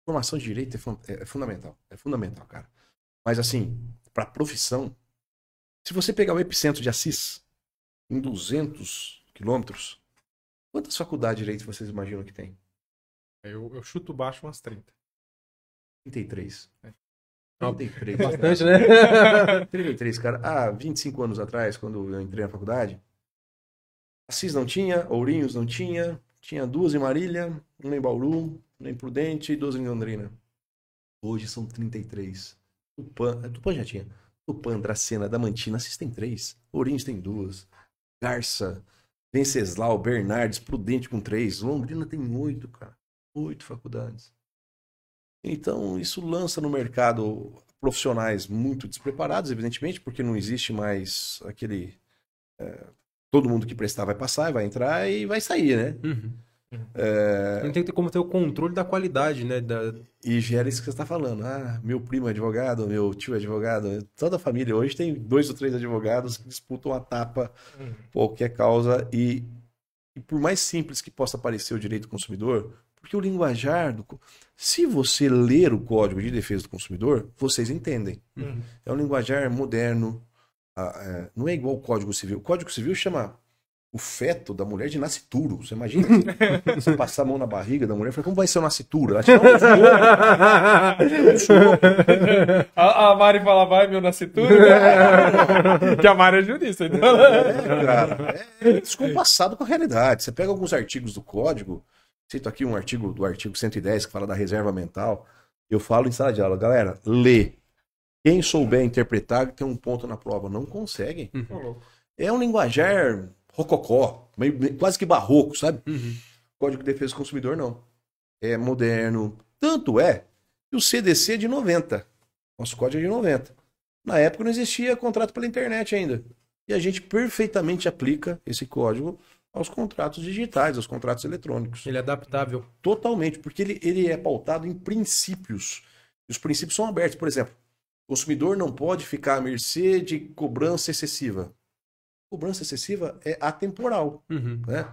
formação de direito é, fun- é- é fundamental, é fundamental, cara. Mas assim, para profissão, se você pegar o epicentro de Assis, em 200 quilômetros, quantas faculdades de direito vocês imaginam que tem? Eu, eu chuto baixo umas 30. 33. É. 33. Bastante, né? 33, cara. Há 25 anos atrás, quando eu entrei na faculdade, Assis não tinha, Ourinhos não tinha, tinha duas em Marília, uma em Bauru, uma em Prudente e duas em Londrina. Hoje são 33. Tupã, Tupã já tinha. Tupã, Dracena, Damantina, Assis tem três. Ourinhos tem duas. Garça, Venceslau, Bernardes, Prudente com três. Londrina tem oito, cara. Oito faculdades. Então, isso lança no mercado profissionais muito despreparados, evidentemente, porque não existe mais aquele. é, todo mundo que prestar vai passar, vai entrar e vai sair, né? Uhum. É, Não tem que ter como ter o controle da qualidade, né? Da... e gera isso que você está falando. Ah, meu primo é advogado, meu tio é advogado. Toda a família hoje tem dois ou três advogados que disputam a tapa qualquer causa. E, e por mais simples que possa parecer o direito do consumidor, porque o linguajar do. Se você ler o Código de Defesa do Consumidor, vocês entendem. Uhum. É um linguajar moderno. é, não é igual o Código Civil. O Código Civil chama o feto da mulher de nascituro. Você imagina você passar a mão na barriga da mulher e falar, como vai ser o nascituro? Ela te dá um soco. A, a Mari fala, vai, meu nascituro. que a Mari é jurista, então. É, cara, é descompassado com a realidade. Você pega alguns artigos do código, cito aqui um artigo do artigo 110 que fala da reserva mental. Eu falo em sala de aula, galera, lê. Quem souber interpretar tem um ponto na prova. Não conseguem. É um linguajar rococó, meio- meio- quase que barroco, sabe? Uhum. Código de Defesa do Consumidor não. É moderno. Tanto é que o CDC é de 90. Nosso código é de 90. Na época não existia contrato pela internet ainda. E a gente perfeitamente aplica esse código aos contratos digitais, aos contratos eletrônicos. Ele é adaptável. Totalmente, porque ele, ele é pautado em princípios. E os princípios são abertos. Por exemplo, o consumidor não pode ficar à mercê de cobrança excessiva. Cobrança excessiva é atemporal Uhum. né?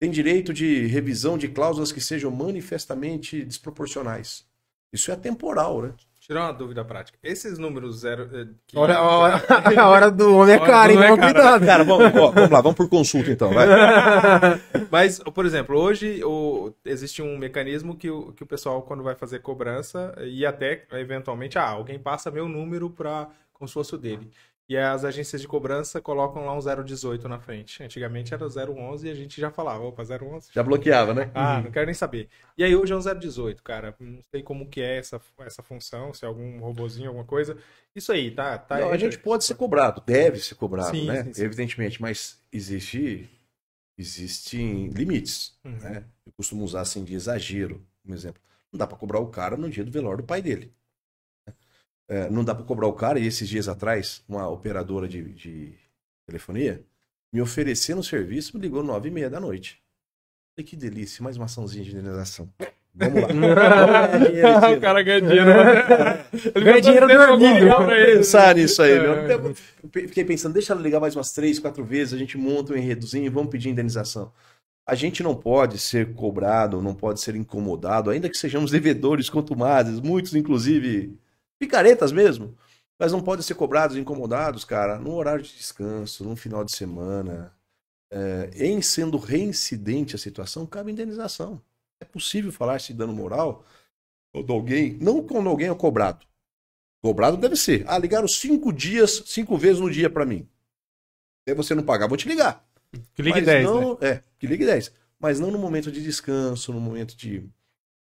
Tem direito de revisão de cláusulas que sejam manifestamente desproporcionais. Isso é temporal, né? Tirar uma dúvida prática. Esses números zero. eh, que- Hora, a, hora, a hora do homem é Hora cara, do hein? homem é cara. cuidado. Cara, vamos, ó, vamos lá, vamos por consulta então, vai. Mas, por exemplo, hoje o- existe um mecanismo que o, que o pessoal, quando vai fazer cobrança, e até eventualmente, ah, alguém passa meu número para como se fosse o dele. E as agências de cobrança colocam lá um 018 na frente. Antigamente era 011 e a gente já falava, opa, 011. Já bloqueava, né? Ah, não quero nem saber. E aí hoje é um 018, cara. Não sei como que é essa, essa função, se é algum robozinho, alguma coisa. Isso aí, tá? tá Não, a gente pode ser cobrado, deve ser cobrado, Sim, né? sim, sim. Evidentemente, mas existe existem limites, Uhum. né? Eu costumo usar assim de exagero, um exemplo. Não dá para cobrar o cara no dia do velório do pai dele. É, não dá para cobrar o cara, e esses dias atrás, uma operadora de, de telefonia me oferecendo serviço, me ligou nove e meia da noite. Falei, que delícia, mais uma açãozinha de indenização. Vamos lá. O cara ganha dinheiro. Ele Ganha dinheiro dormindo. legal pra ele. pensar nisso aí. É. viu? Eu Fiquei pensando, deixa ela ligar mais umas três, quatro vezes, a gente monta um enredozinho e vamos pedir indenização. A gente não pode ser cobrado, não pode ser incomodado, ainda que sejamos devedores contumazes, muitos inclusive picaretas mesmo, mas não podem ser cobrados, incomodados, cara, no horário de descanso, num final de semana. É, em sendo reincidente a situação, cabe indenização. É possível falar se dano moral quando alguém, não quando alguém é cobrado. Cobrado deve ser. Ah, ligaram cinco dias, cinco vezes no dia pra mim. Se você não pagar, vou te ligar. Que ligue Mas 10, né? não, É, que ligue 10. Mas não no momento de descanso, no momento de.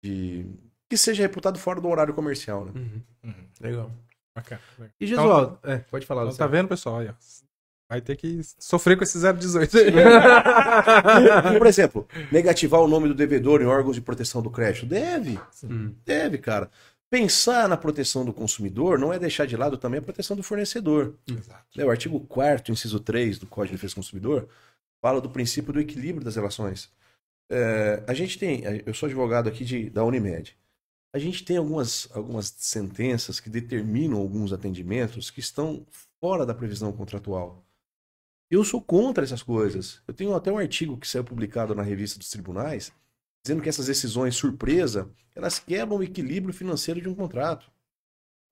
de- que seja reputado fora do horário comercial, né? Uhum. Uhum. Legal. Bacana. legal. E Gesualdo, é, pode falar. Então, tá vendo, pessoal? Ó. Vai ter que sofrer com esse 018 aí. E, por exemplo, negativar o nome do devedor em órgãos de proteção do crédito. Deve, Hum. deve, cara. Pensar na proteção do consumidor não é deixar de lado também a proteção do fornecedor. Exato. né, o artigo 4 inciso 3 do Código de Defesa do Consumidor, fala do princípio do equilíbrio das relações. É, a gente tem, eu sou advogado aqui de, da Unimed, a gente tem algumas, algumas sentenças que determinam alguns atendimentos que estão fora da previsão contratual. Eu sou contra essas coisas. Eu tenho até um artigo que saiu publicado na revista dos tribunais, dizendo que essas decisões surpresa, elas quebram o equilíbrio financeiro de um contrato.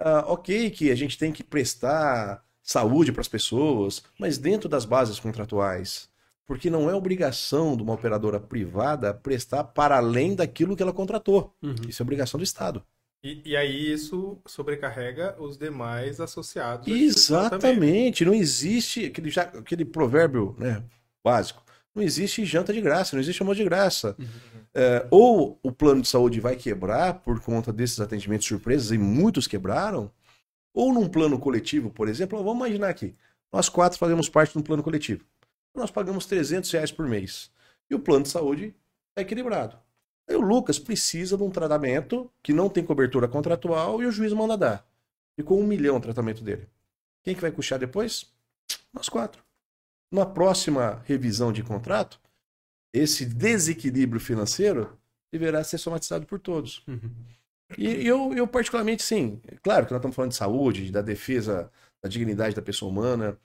Ah, ok que a gente tem que prestar saúde para as pessoas, mas dentro das bases contratuais. Porque não é obrigação de uma operadora privada prestar para além daquilo que ela contratou. Uhum. Isso é obrigação do Estado. E, e aí isso sobrecarrega os demais associados. Exatamente. Não existe aquele, já- aquele provérbio né, básico. Não existe janta de graça, não existe almoço de graça. É, ou o plano de saúde vai quebrar por conta desses atendimentos surpresas, e muitos quebraram, ou num plano coletivo, por exemplo, vamos imaginar aqui, nós quatro fazemos parte de um plano coletivo. Nós pagamos 300 reais por mês. E o plano de saúde é equilibrado. Aí o Lucas precisa de um tratamento que não tem cobertura contratual e o juiz manda dar. Ficou um milhão o tratamento dele. Quem que vai custear depois? Nós quatro. Na próxima revisão de contrato, esse desequilíbrio financeiro deverá ser somatizado por todos. Uhum. E eu, eu particularmente, sim, claro que nós estamos falando de saúde, da defesa da dignidade da pessoa humana.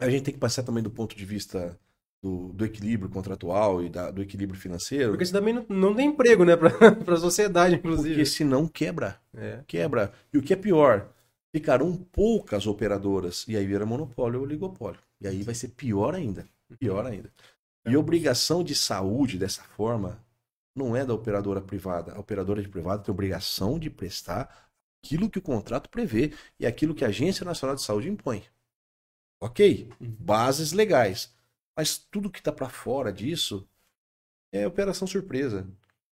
A gente tem que passar também do ponto de vista do, do equilíbrio contratual e da- do equilíbrio financeiro. Porque você também não, não tem emprego, né? Pra, pra sociedade, inclusive. Porque senão quebra. É. Quebra. E o que é pior, ficarão poucas operadoras ou aí vira monopólio ou oligopólio. E aí vai ser pior ainda. Pior ainda. E obrigação de saúde dessa forma não é da operadora privada. A operadora de privada tem obrigação de prestar aquilo que o contrato prevê e aquilo que a Agência Nacional de Saúde impõe. Ok? Bases legais. Mas tudo que está para fora disso é operação surpresa,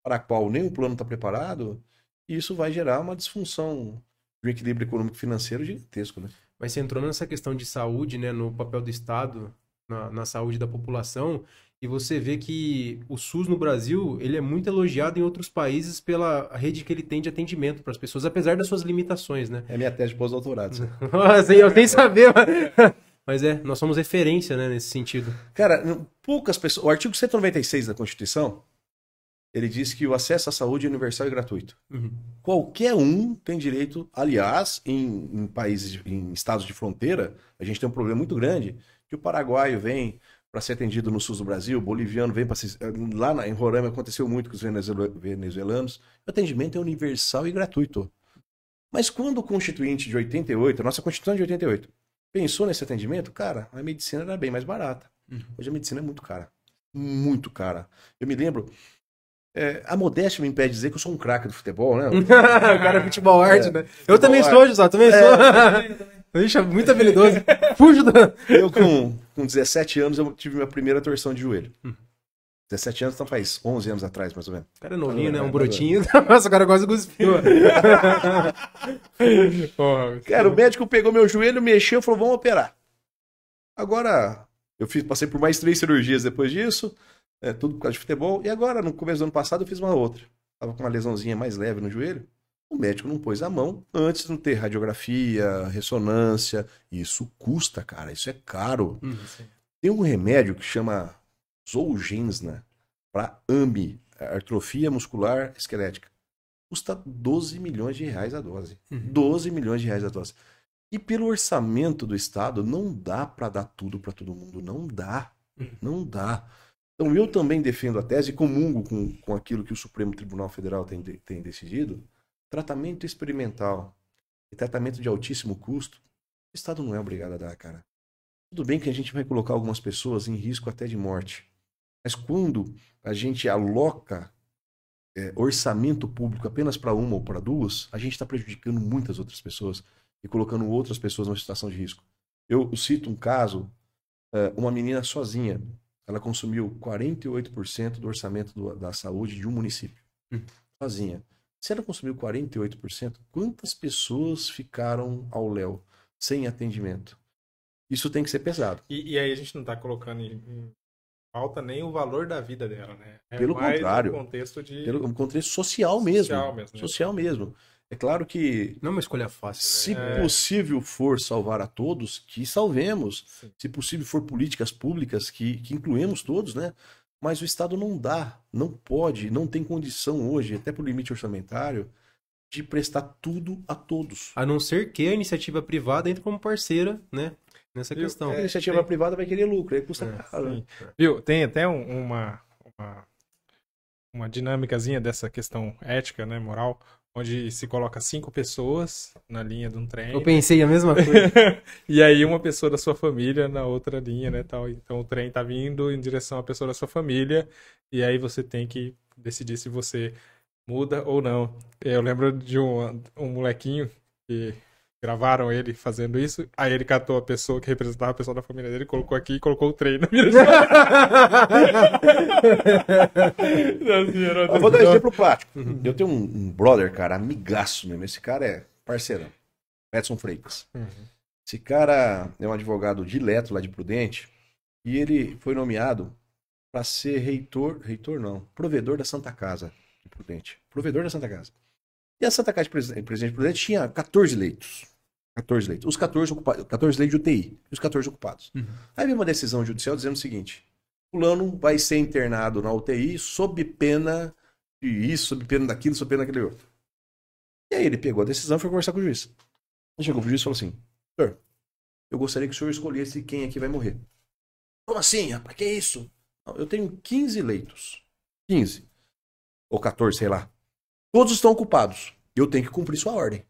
para a qual nem o plano está preparado, e isso vai gerar uma disfunção de um equilíbrio econômico financeiro gigantesco, né? Mas você entrou nessa questão de saúde, né? No papel do Estado, na, na saúde da população, e você vê que o SUS no Brasil, ele é muito elogiado em outros países pela rede que ele tem de atendimento para as pessoas, apesar das suas limitações, né? É minha tese de pós-doutorado. Assim, eu nem saber, mas... é, nós somos referência, né, nesse sentido. Cara, poucas pessoas. O artigo 196 da Constituição, ele diz que o acesso à saúde é universal e gratuito. Uhum. Qualquer um tem direito, aliás, em, em países, em estados de fronteira, a gente tem um problema muito grande, que o paraguaio vem para ser atendido no sul do Brasil, o boliviano vem para ser... Lá na- em Roraima aconteceu muito com os venezuela- venezuelanos. O atendimento é universal e gratuito. Mas quando o Constituinte de 88, a nossa Constituição é de 88, pensou nesse atendimento, cara, a medicina era bem mais barata. Uhum. Hoje a medicina é muito cara. Muito cara. Eu me lembro. é, a modéstia me impede de dizer que eu sou um craque do futebol, né? o cara é futebol arte, É, né? Eu também futebol sou, José, também É, sou. Ixi, é muito habilidoso. Fujo da. Eu, com, com 17 anos, eu tive minha primeira torção de joelho. 17 anos, então faz 11 anos atrás, mais ou menos. O cara é novinho, né? Um brotinho. Nossa, o cara quase cuspiu. Cara, o médico pegou meu joelho, mexeu e falou: vamos operar. Agora, eu fiz, passei por mais três cirurgias depois disso, é, tudo por causa de futebol. E agora, no começo do ano passado, eu fiz uma outra. Tava com uma lesãozinha mais leve no joelho. O médico não pôs a mão antes de não ter radiografia, ressonância. Isso custa, cara. Isso é caro. Tem um remédio que chama Zolgensma para AMI, atrofia muscular esquelética. Custa 12 milhões de reais a dose. 12 milhões de reais a dose. E pelo orçamento do Estado, não dá para dar tudo para todo mundo. Não dá. Não dá. Então eu também defendo a tese e comungo com, com aquilo que o Supremo Tribunal Federal tem, tem decidido. Tratamento experimental e tratamento de altíssimo custo, o Estado não é obrigado a dar, cara. Tudo bem que a gente vai colocar algumas pessoas em risco até de morte. Mas quando a gente aloca é, orçamento público apenas para uma ou para duas, a gente está prejudicando muitas outras pessoas e colocando outras pessoas numa situação de risco. Eu cito um caso, é, uma menina sozinha, ela consumiu 48% do orçamento do- da saúde de um município. Hum. Sozinha. Se ela consumiu 48%, quantas pessoas ficaram ao léu, sem atendimento? Isso tem que ser pesado. E, e aí a gente não tá colocando em, pauta nem o valor da vida dela, né? É Pelo mais contrário. contexto de Pelo um contexto social mesmo. Social mesmo, né? Social mesmo. É claro que Não é uma escolha fácil, Se né? Possível for salvar a todos, que salvemos. Sim. Se possível for políticas públicas, que, que incluemos todos, né? Mas o Estado não dá, não pode, não tem condição hoje, até por limite orçamentário, de prestar tudo a todos. A não ser que a iniciativa privada entre como parceira, né? Nessa Viu? questão. a É, iniciativa tem- privada vai querer lucro, aí custa É, caro. né? Viu? Tem até um- uma, uma, uma dinâmicazinha dessa questão ética, né, moral, onde se coloca cinco pessoas na linha de um trem. Eu pensei a mesma coisa. e aí uma pessoa da sua família na outra linha, né, tal. Então o trem tá vindo em direção à pessoa da sua família e aí você tem que decidir se você muda ou não. Eu lembro de um, um molequinho que gravaram ele fazendo isso, aí ele catou a pessoa que representava a pessoa da família dele, colocou aqui e colocou o trem na minha Eu vou dar um exemplo prático. Eu tenho um, um brother, cara, amigaço mesmo. Esse cara é parceirão. Edson Freitas. Uhum. Esse cara é um advogado dileto lá de Prudente e ele foi nomeado para ser reitor, reitor não, provedor da Santa Casa de Prudente. Provedor da Santa Casa. E a Santa Casa de Presidente Prudente tinha 14 leitos. 14 leitos. Os 14, ocupa- 14 leitos de UTI os 14 ocupados. Uhum. Aí veio uma decisão judicial dizendo o seguinte: Fulano vai ser internado na UTI sob pena de isso, sob pena daquilo, sob pena daquele outro. E aí ele pegou a decisão e foi conversar com o juiz. Ele chegou pro juiz e falou assim: Senhor, eu gostaria que o senhor escolhesse quem aqui vai morrer. Como assim, rapaz? Que isso? Não, eu tenho 15 leitos. 15. Ou 14, sei lá. Todos estão ocupados. Eu tenho que cumprir sua ordem.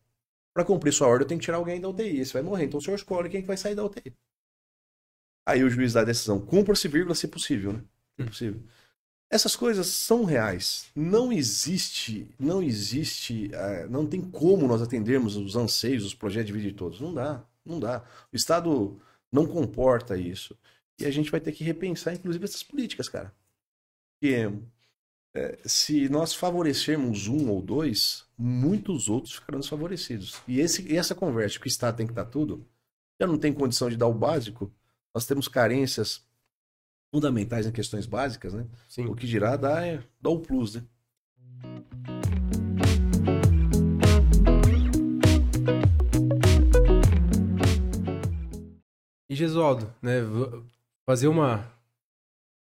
Para cumprir sua ordem, eu tenho que tirar alguém da UTI. Esse vai morrer. Então o senhor escolhe quem que vai sair da UTI. Aí o juiz dá a decisão. Cumpra-se, vírgula, se possível, né? Se possível. Essas coisas são reais. Não existe, não existe, eh, não tem como nós atendermos os anseios, os projetos de vida de todos. Não dá, não dá. O Estado não comporta isso. E a gente vai ter que repensar, inclusive, essas políticas, cara. Porque eh, se nós favorecermos um ou dois, muitos outros ficarão desfavorecidos. E, esse, e essa conversa que o Estado tem que dar tudo, já não tem condição de dar o básico, nós temos carências fundamentais em questões básicas, né? Sim. O que dirá dá, é, dá o plus, né? E Gesualdo, né, fazer uma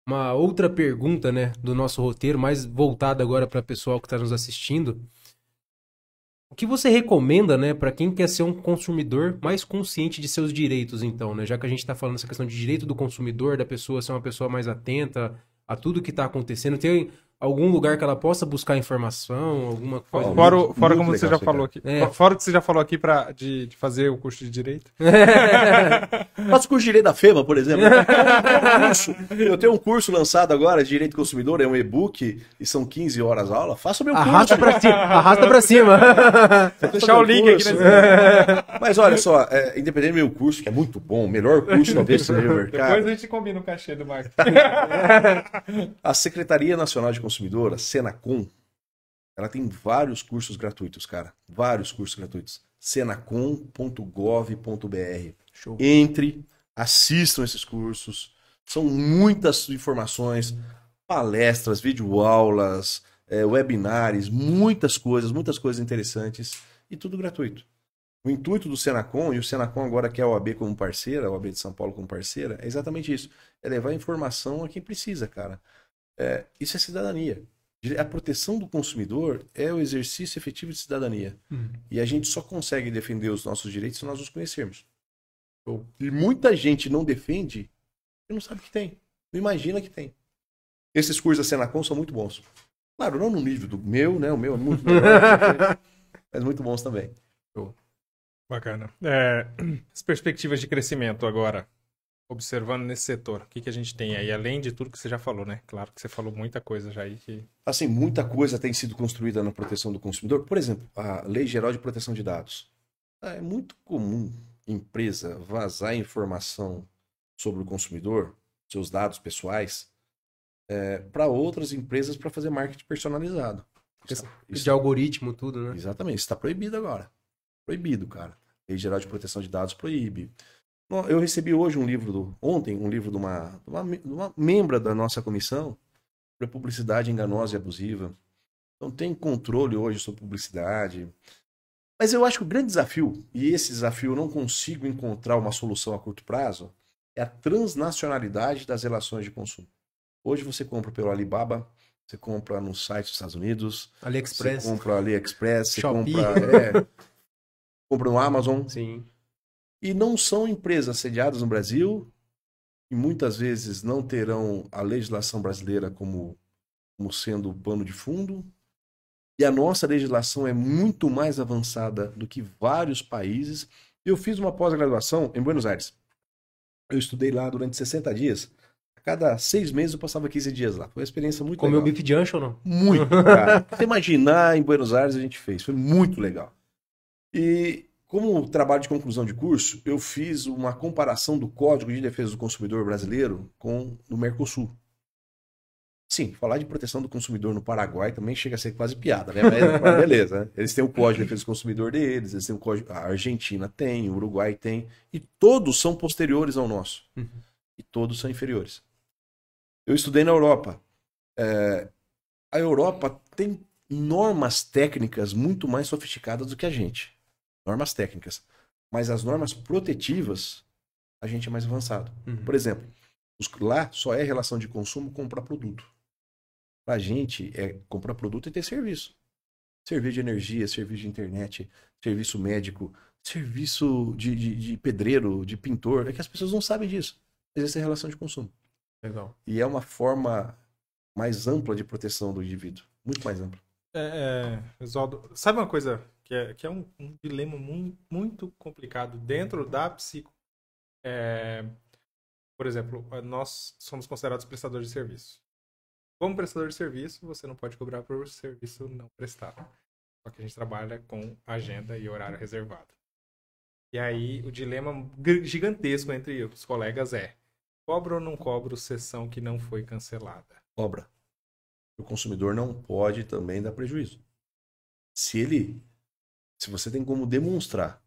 uma outra pergunta, né, do nosso roteiro, mais voltada agora para o pessoal que está nos assistindo. O que você recomenda, né, para quem quer ser um consumidor mais consciente de seus direitos, então, né? Já que a gente está falando essa questão de direito do consumidor, da pessoa ser uma pessoa mais atenta a tudo que está acontecendo? Tem algum lugar que ela possa buscar informação, alguma coisa? Fora, muito- fora muito como você já falou aqui. É. Fora o que você já falou aqui pra, de, de fazer o curso de direito. Faço curso de direito da FEMA, por exemplo. Eu tenho um curso, eu tenho um curso lançado agora de direito consumidor, é um e-book e são 15 horas aula. Faça o meu curso. Arrasta pra cima, arrasta pra cima. Vou deixar o link aqui curso. nesse. Mas olha só, é, independente do meu curso, que é muito bom, o melhor curso talvez seja no Depois mercado, a gente combina o cachê do Marcos. a Secretaria Nacional de Consumidor, a Senacom, ela tem vários cursos gratuitos, cara. Vários cursos gratuitos. senacom.gov.br. Entre, assistam esses cursos. São muitas informações, palestras, videoaulas, eh, webinários, muitas coisas, muitas coisas interessantes e tudo gratuito. O intuito do Senacom, e o Senacom agora quer a OAB como parceira, a OAB de São Paulo como parceira, é exatamente isso. É levar informação a quem precisa, cara. É, isso é cidadania. A proteção do consumidor é o exercício efetivo de cidadania. Hum. E a gente só consegue defender os nossos direitos se nós os conhecermos. E muita gente não defende e não sabe que tem. Não imagina que tem. Esses cursos da Senacom são muito bons. Claro, não no nível do meu, né? O meu é muito melhor, mas muito bons também. Bacana. É, as perspectivas de crescimento agora, observando nesse setor, o que, que a gente tem aí, além de tudo que você já falou, né? Claro que você falou muita coisa já aí que. Assim, muita coisa tem sido construída na proteção do consumidor. Por exemplo, a Lei Geral de Proteção de Dados. É muito comum empresa vazar informação sobre o consumidor, seus dados pessoais, para outras empresas para fazer marketing personalizado. Isso- isso- De algoritmo, tudo, né? Exatamente, isso está proibido agora. Proibido, cara. Lei Geral de Proteção de Dados proíbe. Eu recebi hoje um livro, do, ontem, um livro de uma, de uma, de uma membra da nossa comissão sobre publicidade enganosa e abusiva. Então tem controle hoje sobre publicidade. Mas eu acho que o grande desafio, e esse desafio eu não consigo encontrar uma solução a curto prazo, é a transnacionalidade das relações de consumo. Hoje você compra pelo Alibaba, você compra no site dos Estados Unidos, AliExpress. você compra AliExpress, você Shopee. compra, é, compra no Amazon. Sim. E não são empresas sediadas no Brasil e muitas vezes não terão a legislação brasileira como, como sendo o pano de fundo. E a nossa legislação é muito mais avançada do que vários países. Eu fiz uma pós-graduação em Buenos Aires. Eu estudei lá durante 60 dias. A cada seis meses eu passava 15 dias lá. Foi uma experiência muito Comeu legal. bife de ancho ou não? Muito, cara. Você imaginar, em Buenos Aires a gente fez. Foi muito legal. E como trabalho de conclusão de curso, eu fiz uma comparação do Código de Defesa do Consumidor brasileiro com o do Mercosul. Sim, falar de proteção do consumidor no Paraguai também chega a ser quase piada, né? Mas beleza, né? Eles têm o Código de Defesa do Consumidor deles, eles têm o Código. A Argentina tem, o Uruguai tem, e todos são posteriores ao nosso. Uhum. E todos são inferiores. Eu estudei na Europa. É, a Europa tem normas técnicas muito mais sofisticadas do que a gente. Normas técnicas. Mas as normas protetivas, a gente é mais avançado. Uhum. Por exemplo, os- lá só é relação de consumo comprar produto. Pra gente é comprar produto e ter serviço. Serviço de energia, serviço de internet, serviço médico, serviço de, de, de pedreiro, de pintor. É que as pessoas não sabem disso. Mas essa é relação de consumo. Legal. E é uma forma mais ampla de proteção do indivíduo. Muito mais ampla. É, é, Oswaldo, sabe uma coisa que é, que é um, um dilema mu- muito complicado dentro da psico? É, por exemplo, nós somos considerados prestadores de serviço. Como prestador de serviço, você não pode cobrar por serviço não prestado. Só que a gente trabalha com agenda e horário reservado. E aí, o dilema gigantesco entre os colegas é: cobro ou não cobro sessão que não foi cancelada? Obra. O consumidor não pode também dar prejuízo. Se ele. Se você tem como demonstrar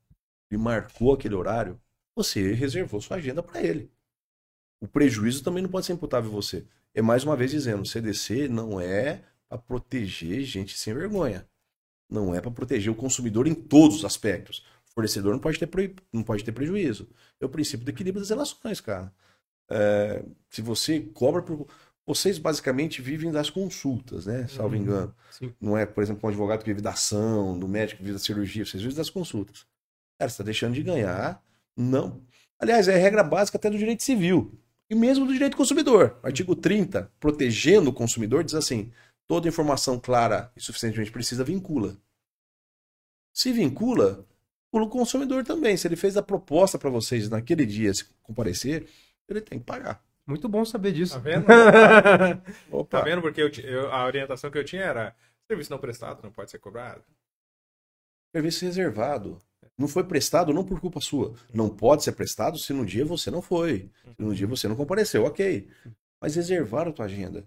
que marcou aquele horário, você reservou sua agenda para ele. O prejuízo também não pode ser imputável a você. É mais uma vez dizendo, CDC não é para proteger gente sem vergonha. Não é para proteger o consumidor em todos os aspectos. O fornecedor não pode ter, não pode ter prejuízo. É o princípio do equilíbrio das relações, cara. É, se você cobra por. Vocês basicamente vivem das consultas, né? Salvo Uhum. engano. Sim. Não é, por exemplo, um advogado que vive da ação, do médico que vive da cirurgia. Vocês vivem das consultas. Cara, você está deixando de ganhar. Não. Aliás, é regra básica até do direito civil. E mesmo do direito do consumidor. Artigo 30, protegendo o consumidor, diz assim: toda informação clara e suficientemente precisa vincula. Se vincula, o consumidor também. Se ele fez a proposta para vocês naquele dia se comparecer, ele tem que pagar. Muito bom saber disso. Tá vendo? Opa. Tá vendo? Porque eu eu- a orientação que eu tinha era serviço não prestado não pode ser cobrado. Serviço reservado. Não foi prestado não por culpa sua. Não pode ser prestado se no dia você não foi. Se no dia você não compareceu, ok. Mas reservaram a tua agenda.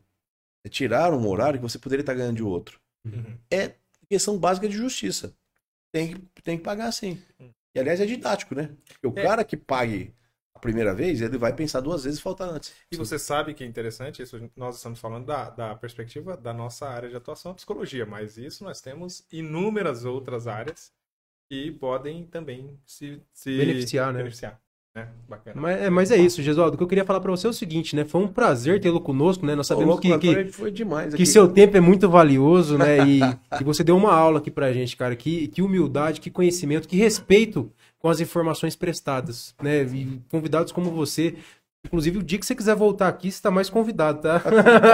É tirar um horário que você poderia estar ganhando de outro. Uhum. É questão básica de justiça. Tem que, tem que pagar sim. E aliás é didático, né? Porque o É. cara que pague primeira vez, ele vai pensar duas vezes e falta antes. E você sabe que é interessante, isso nós estamos falando da, da perspectiva da nossa área de atuação, a psicologia, mas isso nós temos inúmeras outras áreas que podem também se, se Beneficiar, né? beneficiar, né? Bacana. Mas, é, mas é isso, Gesualdo. O que eu queria falar pra você é o seguinte, né? Foi um prazer tê-lo conosco, né? Nós sabemos Ô, que, louco, que, Antônio, foi demais que aqui. seu tempo é muito valioso, né? E, e você deu uma aula aqui pra gente, cara. Que, que humildade, que conhecimento, que respeito com as informações prestadas, né? E convidados como você. Inclusive, o dia que você quiser voltar aqui, você tá mais convidado, tá?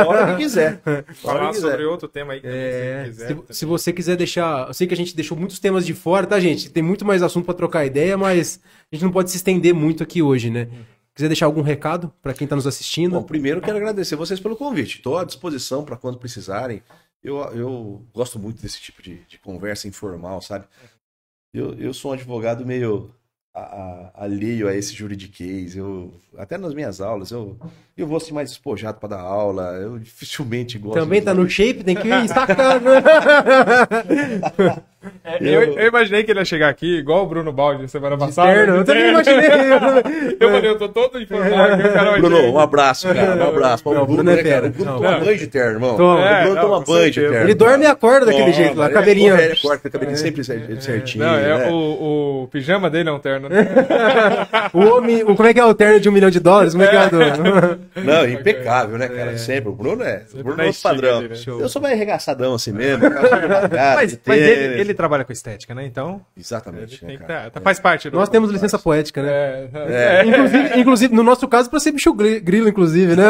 A hora que quiser. Falar sobre outro tema aí que É, você quiser. se, se você quiser deixar. Eu sei que a gente deixou muitos temas de fora, tá, gente? Tem muito mais assunto pra trocar ideia, mas a gente não pode se estender muito aqui hoje, né? Quiser deixar algum recado pra quem tá nos assistindo? Bom, primeiro quero agradecer vocês pelo convite. Estou à disposição para quando precisarem. Eu, eu gosto muito desse tipo de, de conversa informal, sabe? Eu, eu sou um advogado meio a- a- alheio a esse juridiquês. Eu, até nas minhas aulas, eu, eu vou assim mais despojado para dar aula. Eu dificilmente gosto. Também de- tá no shape, tem que ir sacando. eu, eu imaginei que ele ia chegar aqui igual o Bruno Baldi semana passada. Terno, de eu também terno. imaginei. Eu falei, eu tô todo informado o cara Bruno, um abraço, cara. Um abraço. Não, o Bruno Bruno, é né, cara? fera. O Bruno toma banho de terno, irmão. Toma. o É, Bruno não, toma banho de terno. Ele dorme e acorda daquele jeito lá, cabelinho. acorda, Ele acorda com o cabelinho sempre certinho. Não, é né? o, o pijama dele é um terno. né? O homem, o, como é que é o terno de um milhão de dólares? Como é que é o. Não, impecável, né, cara? Sempre. O Bruno é. O Bruno é outro padrão. dele, né? Eu sou mais arregaçadão assim mesmo. cara, devagar, Mas, mas ele, ele trabalha com estética, né? Então, ele Exatamente, né, cara? tá, faz parte do... Nós temos licença poética, né? É, É. é. Inclusive, inclusive, no nosso caso, pra ser bicho gri- grilo, inclusive, né?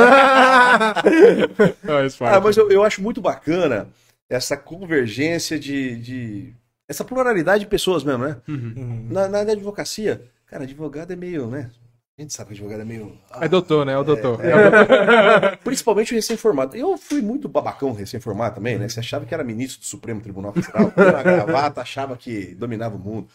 Ah, mas eu, eu acho muito bacana essa convergência de, de- essa pluralidade de pessoas mesmo, né? Uhum. Na, na advocacia, cara, advogado é meio, né? A gente sabe que advogado é meio. ah, É doutor, né? É o doutor. Principalmente o recém-formado. Eu fui muito babacão recém-formado também, né? Você achava que era ministro do Supremo Tribunal Federal, uma gravata, achava que dominava o mundo.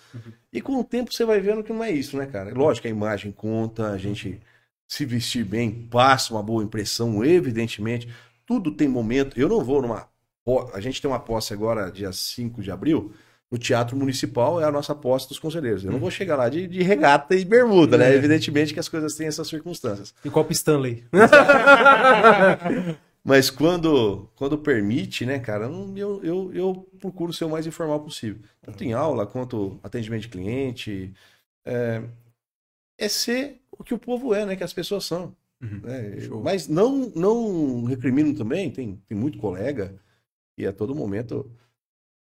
E com o tempo você vai vendo que não é isso, né, cara? Lógico que a imagem conta, a gente se vestir bem passa uma boa impressão, evidentemente. Tudo tem momento. Eu não vou numa. A gente tem uma posse agora, dia 5 de abril. No Teatro Municipal é a nossa posse dos conselheiros. Eu não vou chegar lá de, de regata e bermuda, né? Evidentemente que as coisas têm essas circunstâncias. E copo Stanley. Mas quando, quando permite, né, cara, eu, eu, eu, procuro ser o mais informal possível. Tanto em aula quanto atendimento de cliente. É, é ser o que o povo é, né? Que as pessoas são. Uhum. né? Show. Mas não, não recrimino também, tem, tem muito colega e a todo momento.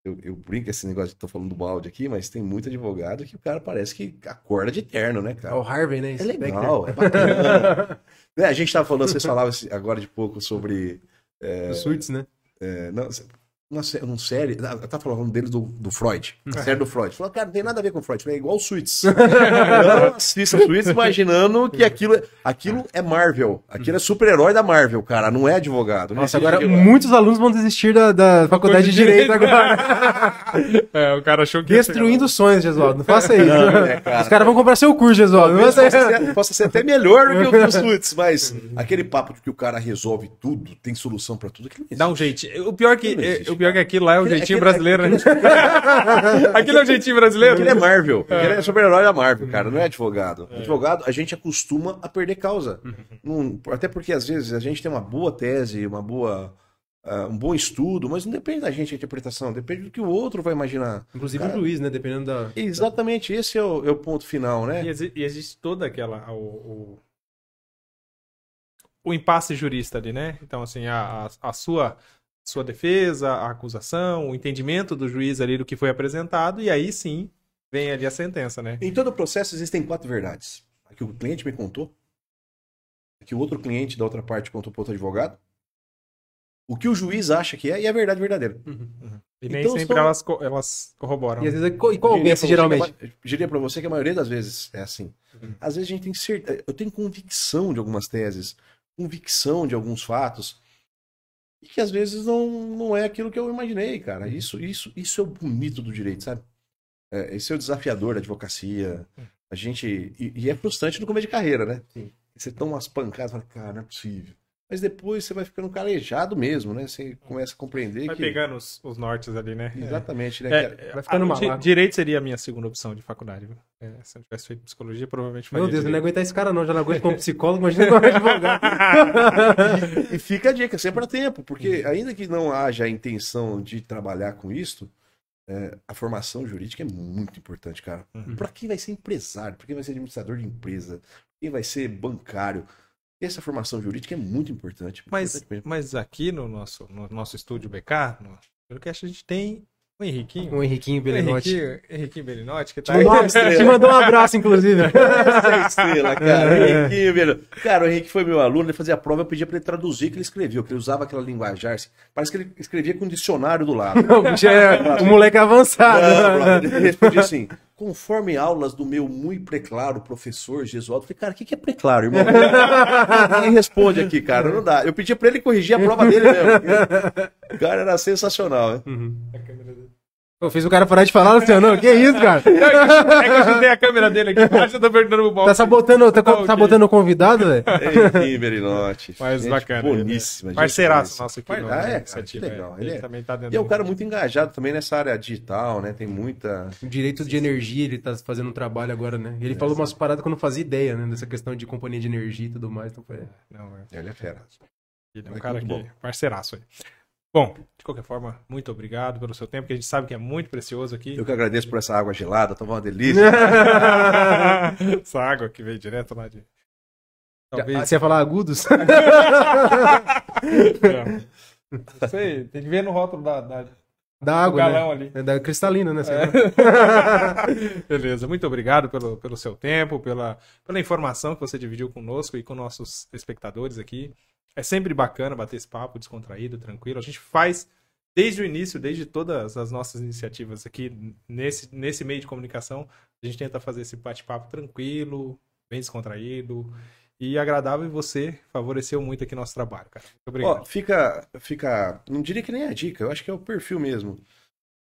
Eu, eu brinco esse negócio que tô falando do balde aqui, mas tem muito advogado que o cara parece que acorda de terno, né, É cara? o Harvey, né? É legal, é bacana. Né, a gente tava falando, vocês falavam esse- agora de pouco sobre. Becker, Os suítes, né? é, não, uma, uma série. Eu tava falando dele do, do Freud. A série do Freud. Falou, cara, não tem nada a ver com Freud. Falei, é igual Suits. eu assisto Suits imaginando que aquilo, aquilo é Marvel. Aquilo é super-herói da Marvel, cara. Não é advogado. Não Nossa, agora advogado. muitos alunos vão desistir da, da faculdade de de Direito Direito. agora. É, o cara achou que... ia Destruindo sonhos, Gesualdo. Não faça isso. Não, é, cara. Os caras vão comprar seu curso, Gesualdo. Não Talvez faça possa isso. ser, possa ser até melhor do que o do Suits, mas aquele papo de que o cara resolve tudo, tem solução pra tudo, aquilo não Dá um jeitinho. O pior que, Não existe, o pior que aquilo lá é o Aquilo- jeitinho aquilo- brasileiro, né? Aquilo é o jeitinho brasileiro. Aquele é Marvel. Aquele é super-herói da Marvel, cara. Não é advogado. Advogado, a gente acostuma a perder causa. Não- até porque, às vezes, a gente tem uma boa tese, uma boa, ah, um bom estudo, mas não depende da gente a interpretação. Depende do que o outro vai imaginar. Inclusive Cara, o juiz, né? Dependendo da. Exatamente, esse é o, é o ponto final, né? E, exi- e existe toda aquela. O, o, o impasse jurista ali, né? Então, assim, a, a, a sua, sua defesa, a acusação, o entendimento do juiz ali do que foi apresentado, e aí sim vem ali a sentença, né? Em todo o processo existem quatro verdades. A que o cliente me contou, que o outro cliente da outra parte contou para outro advogado, o que o juiz acha que é e é verdade verdadeira. E nem Então, sempre são- elas, co- elas corroboram. E às vezes, é co- e é que a geralmente? ma- Diria para você que a maioria das vezes é assim. Uhum. Às vezes a gente tem certeza, eu tenho convicção de algumas teses, convicção de alguns fatos, e que às vezes não, não é aquilo que eu imaginei, cara. Isso, isso, isso é o bonito do direito, sabe? É, esse é o desafiador da advocacia. A gente. E, e é frustrante no começo de carreira, né? Sim. Você toma umas pancadas e fala, cara, não é possível. Mas depois você vai ficando calejado mesmo, né? Você começa a compreender Vai que. pegando os, os nortes ali, né? Exatamente, né? É, é, Vai ficando a- di- malaco. Direito seria a minha segunda opção de faculdade. viu? É, se eu não tivesse feito psicologia, provavelmente faria Meu Deus, eu não aguentar esse cara não. Já não aguento como psicólogo, imagina como advogado. E fica a dica, sempre há tempo, porque ainda que não haja a intenção de trabalhar com isto, é, a formação jurídica é muito importante, cara. Uhum. Para quem vai ser empresário, para quem vai ser administrador de empresa, quem vai ser bancário, essa formação jurídica é muito importante. Mas, importante mas aqui no nosso, no nosso estúdio BK, no podcast, a gente tem o Henriquinho. O Henriquinho O Belinotti. Henriquinho, Henriquinho Belinotti, que Te tá aí. mandou, um- te mandou um abraço, inclusive. Essa estrela, cara. É. Henriquinho, velho. Cara, o Henrique foi meu aluno, ele fazia a prova, eu pedia pra ele traduzir o que ele escrevia, que ele usava aquela linguajar. Parece que ele escrevia com um dicionário do lado. O bicho é um moleque avançado. Não, ele respondia assim: conforme aulas do meu muito preclaro professor Gesualdo. Eu falei, cara, o que que é preclaro, irmão? Ninguém responde aqui, cara, não dá. Eu pedi pra ele corrigir a prova dele mesmo. O cara era sensacional, né? Eu fiz o cara parar de falar, Luciano. Que isso, cara? É que eu chutei a câmera dele aqui embaixo, eu tô perguntando pro Bob. Tá sabotando, tá, Tá tá sabotando o convidado, velho? Henrique Berinotti. Mas gente bacana. Boníssima, gente Parceiraço nosso aqui. No- Ah, é, cara, que legal. é. Ele Ele é- também tá dentro E é um cara muito engajado também nessa área digital, né? Tem muita. O direito de energia, ele tá fazendo um trabalho agora, né? Ele falou umas paradas que eu não fazia ideia, né? Dessa questão de companhia de energia e tudo mais. Então foi... Não, é. Ele é fera. Ele é um cara que bom. parceiraço aí. Bom, de qualquer forma, muito obrigado pelo seu tempo, que a gente sabe que é muito precioso aqui. Eu que agradeço por essa água gelada, tava uma delícia. Essa água que veio direto lá de. Talvez. Ah, Você ia falar agudos? Não. Não sei, tem que ver no rótulo da, da- do Da água, galão né? ali. É da cristalina, né? É. Beleza, muito obrigado pelo, pelo seu tempo, pela, pela informação que você dividiu conosco e com nossos espectadores aqui. É sempre bacana bater esse papo descontraído, tranquilo. A gente faz desde o início, desde todas as nossas iniciativas aqui nesse, nesse meio de comunicação, a gente tenta fazer esse bate-papo tranquilo, bem descontraído e agradável. E você favoreceu muito aqui nosso trabalho, cara. Muito obrigado. Ó, fica, fica. Não diria que nem a dica, eu acho que é o perfil mesmo.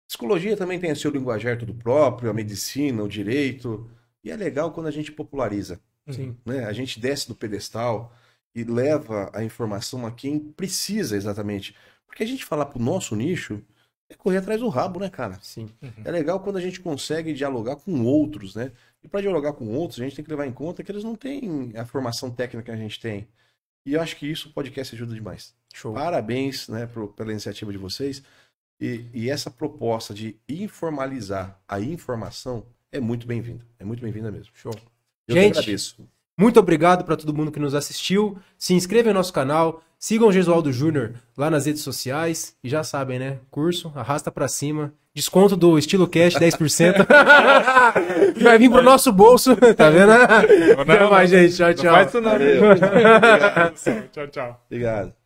Psicologia também tem seu linguajar tudo próprio, a medicina, o direito. E é legal quando a gente populariza. Sim. Né? A gente desce do pedestal e leva a informação a quem precisa exatamente. Porque a gente falar pro nosso nicho é correr atrás do rabo, né, cara? Sim. É legal quando a gente consegue dialogar com outros, né? E para dialogar com outros, a gente tem que levar em conta que eles não têm a formação técnica que a gente tem. E eu acho que isso o podcast ajuda demais. Show. Parabéns né, pro- pela iniciativa de vocês. E, e essa proposta de informalizar a informação é muito bem-vinda. É muito bem-vinda mesmo. Show. Eu Gente, agradeço. Muito obrigado para todo mundo que nos assistiu. Se inscreva em nosso canal, sigam o Gesualdo Júnior lá nas redes sociais. E já sabem, né? Curso, arrasta para cima. Desconto do estilo cash, 10%. Vai vir pro nosso bolso, tá vendo? Não, Até mais, gente. Tchau, Não tchau. faz isso não. Tchau, tchau. Obrigado.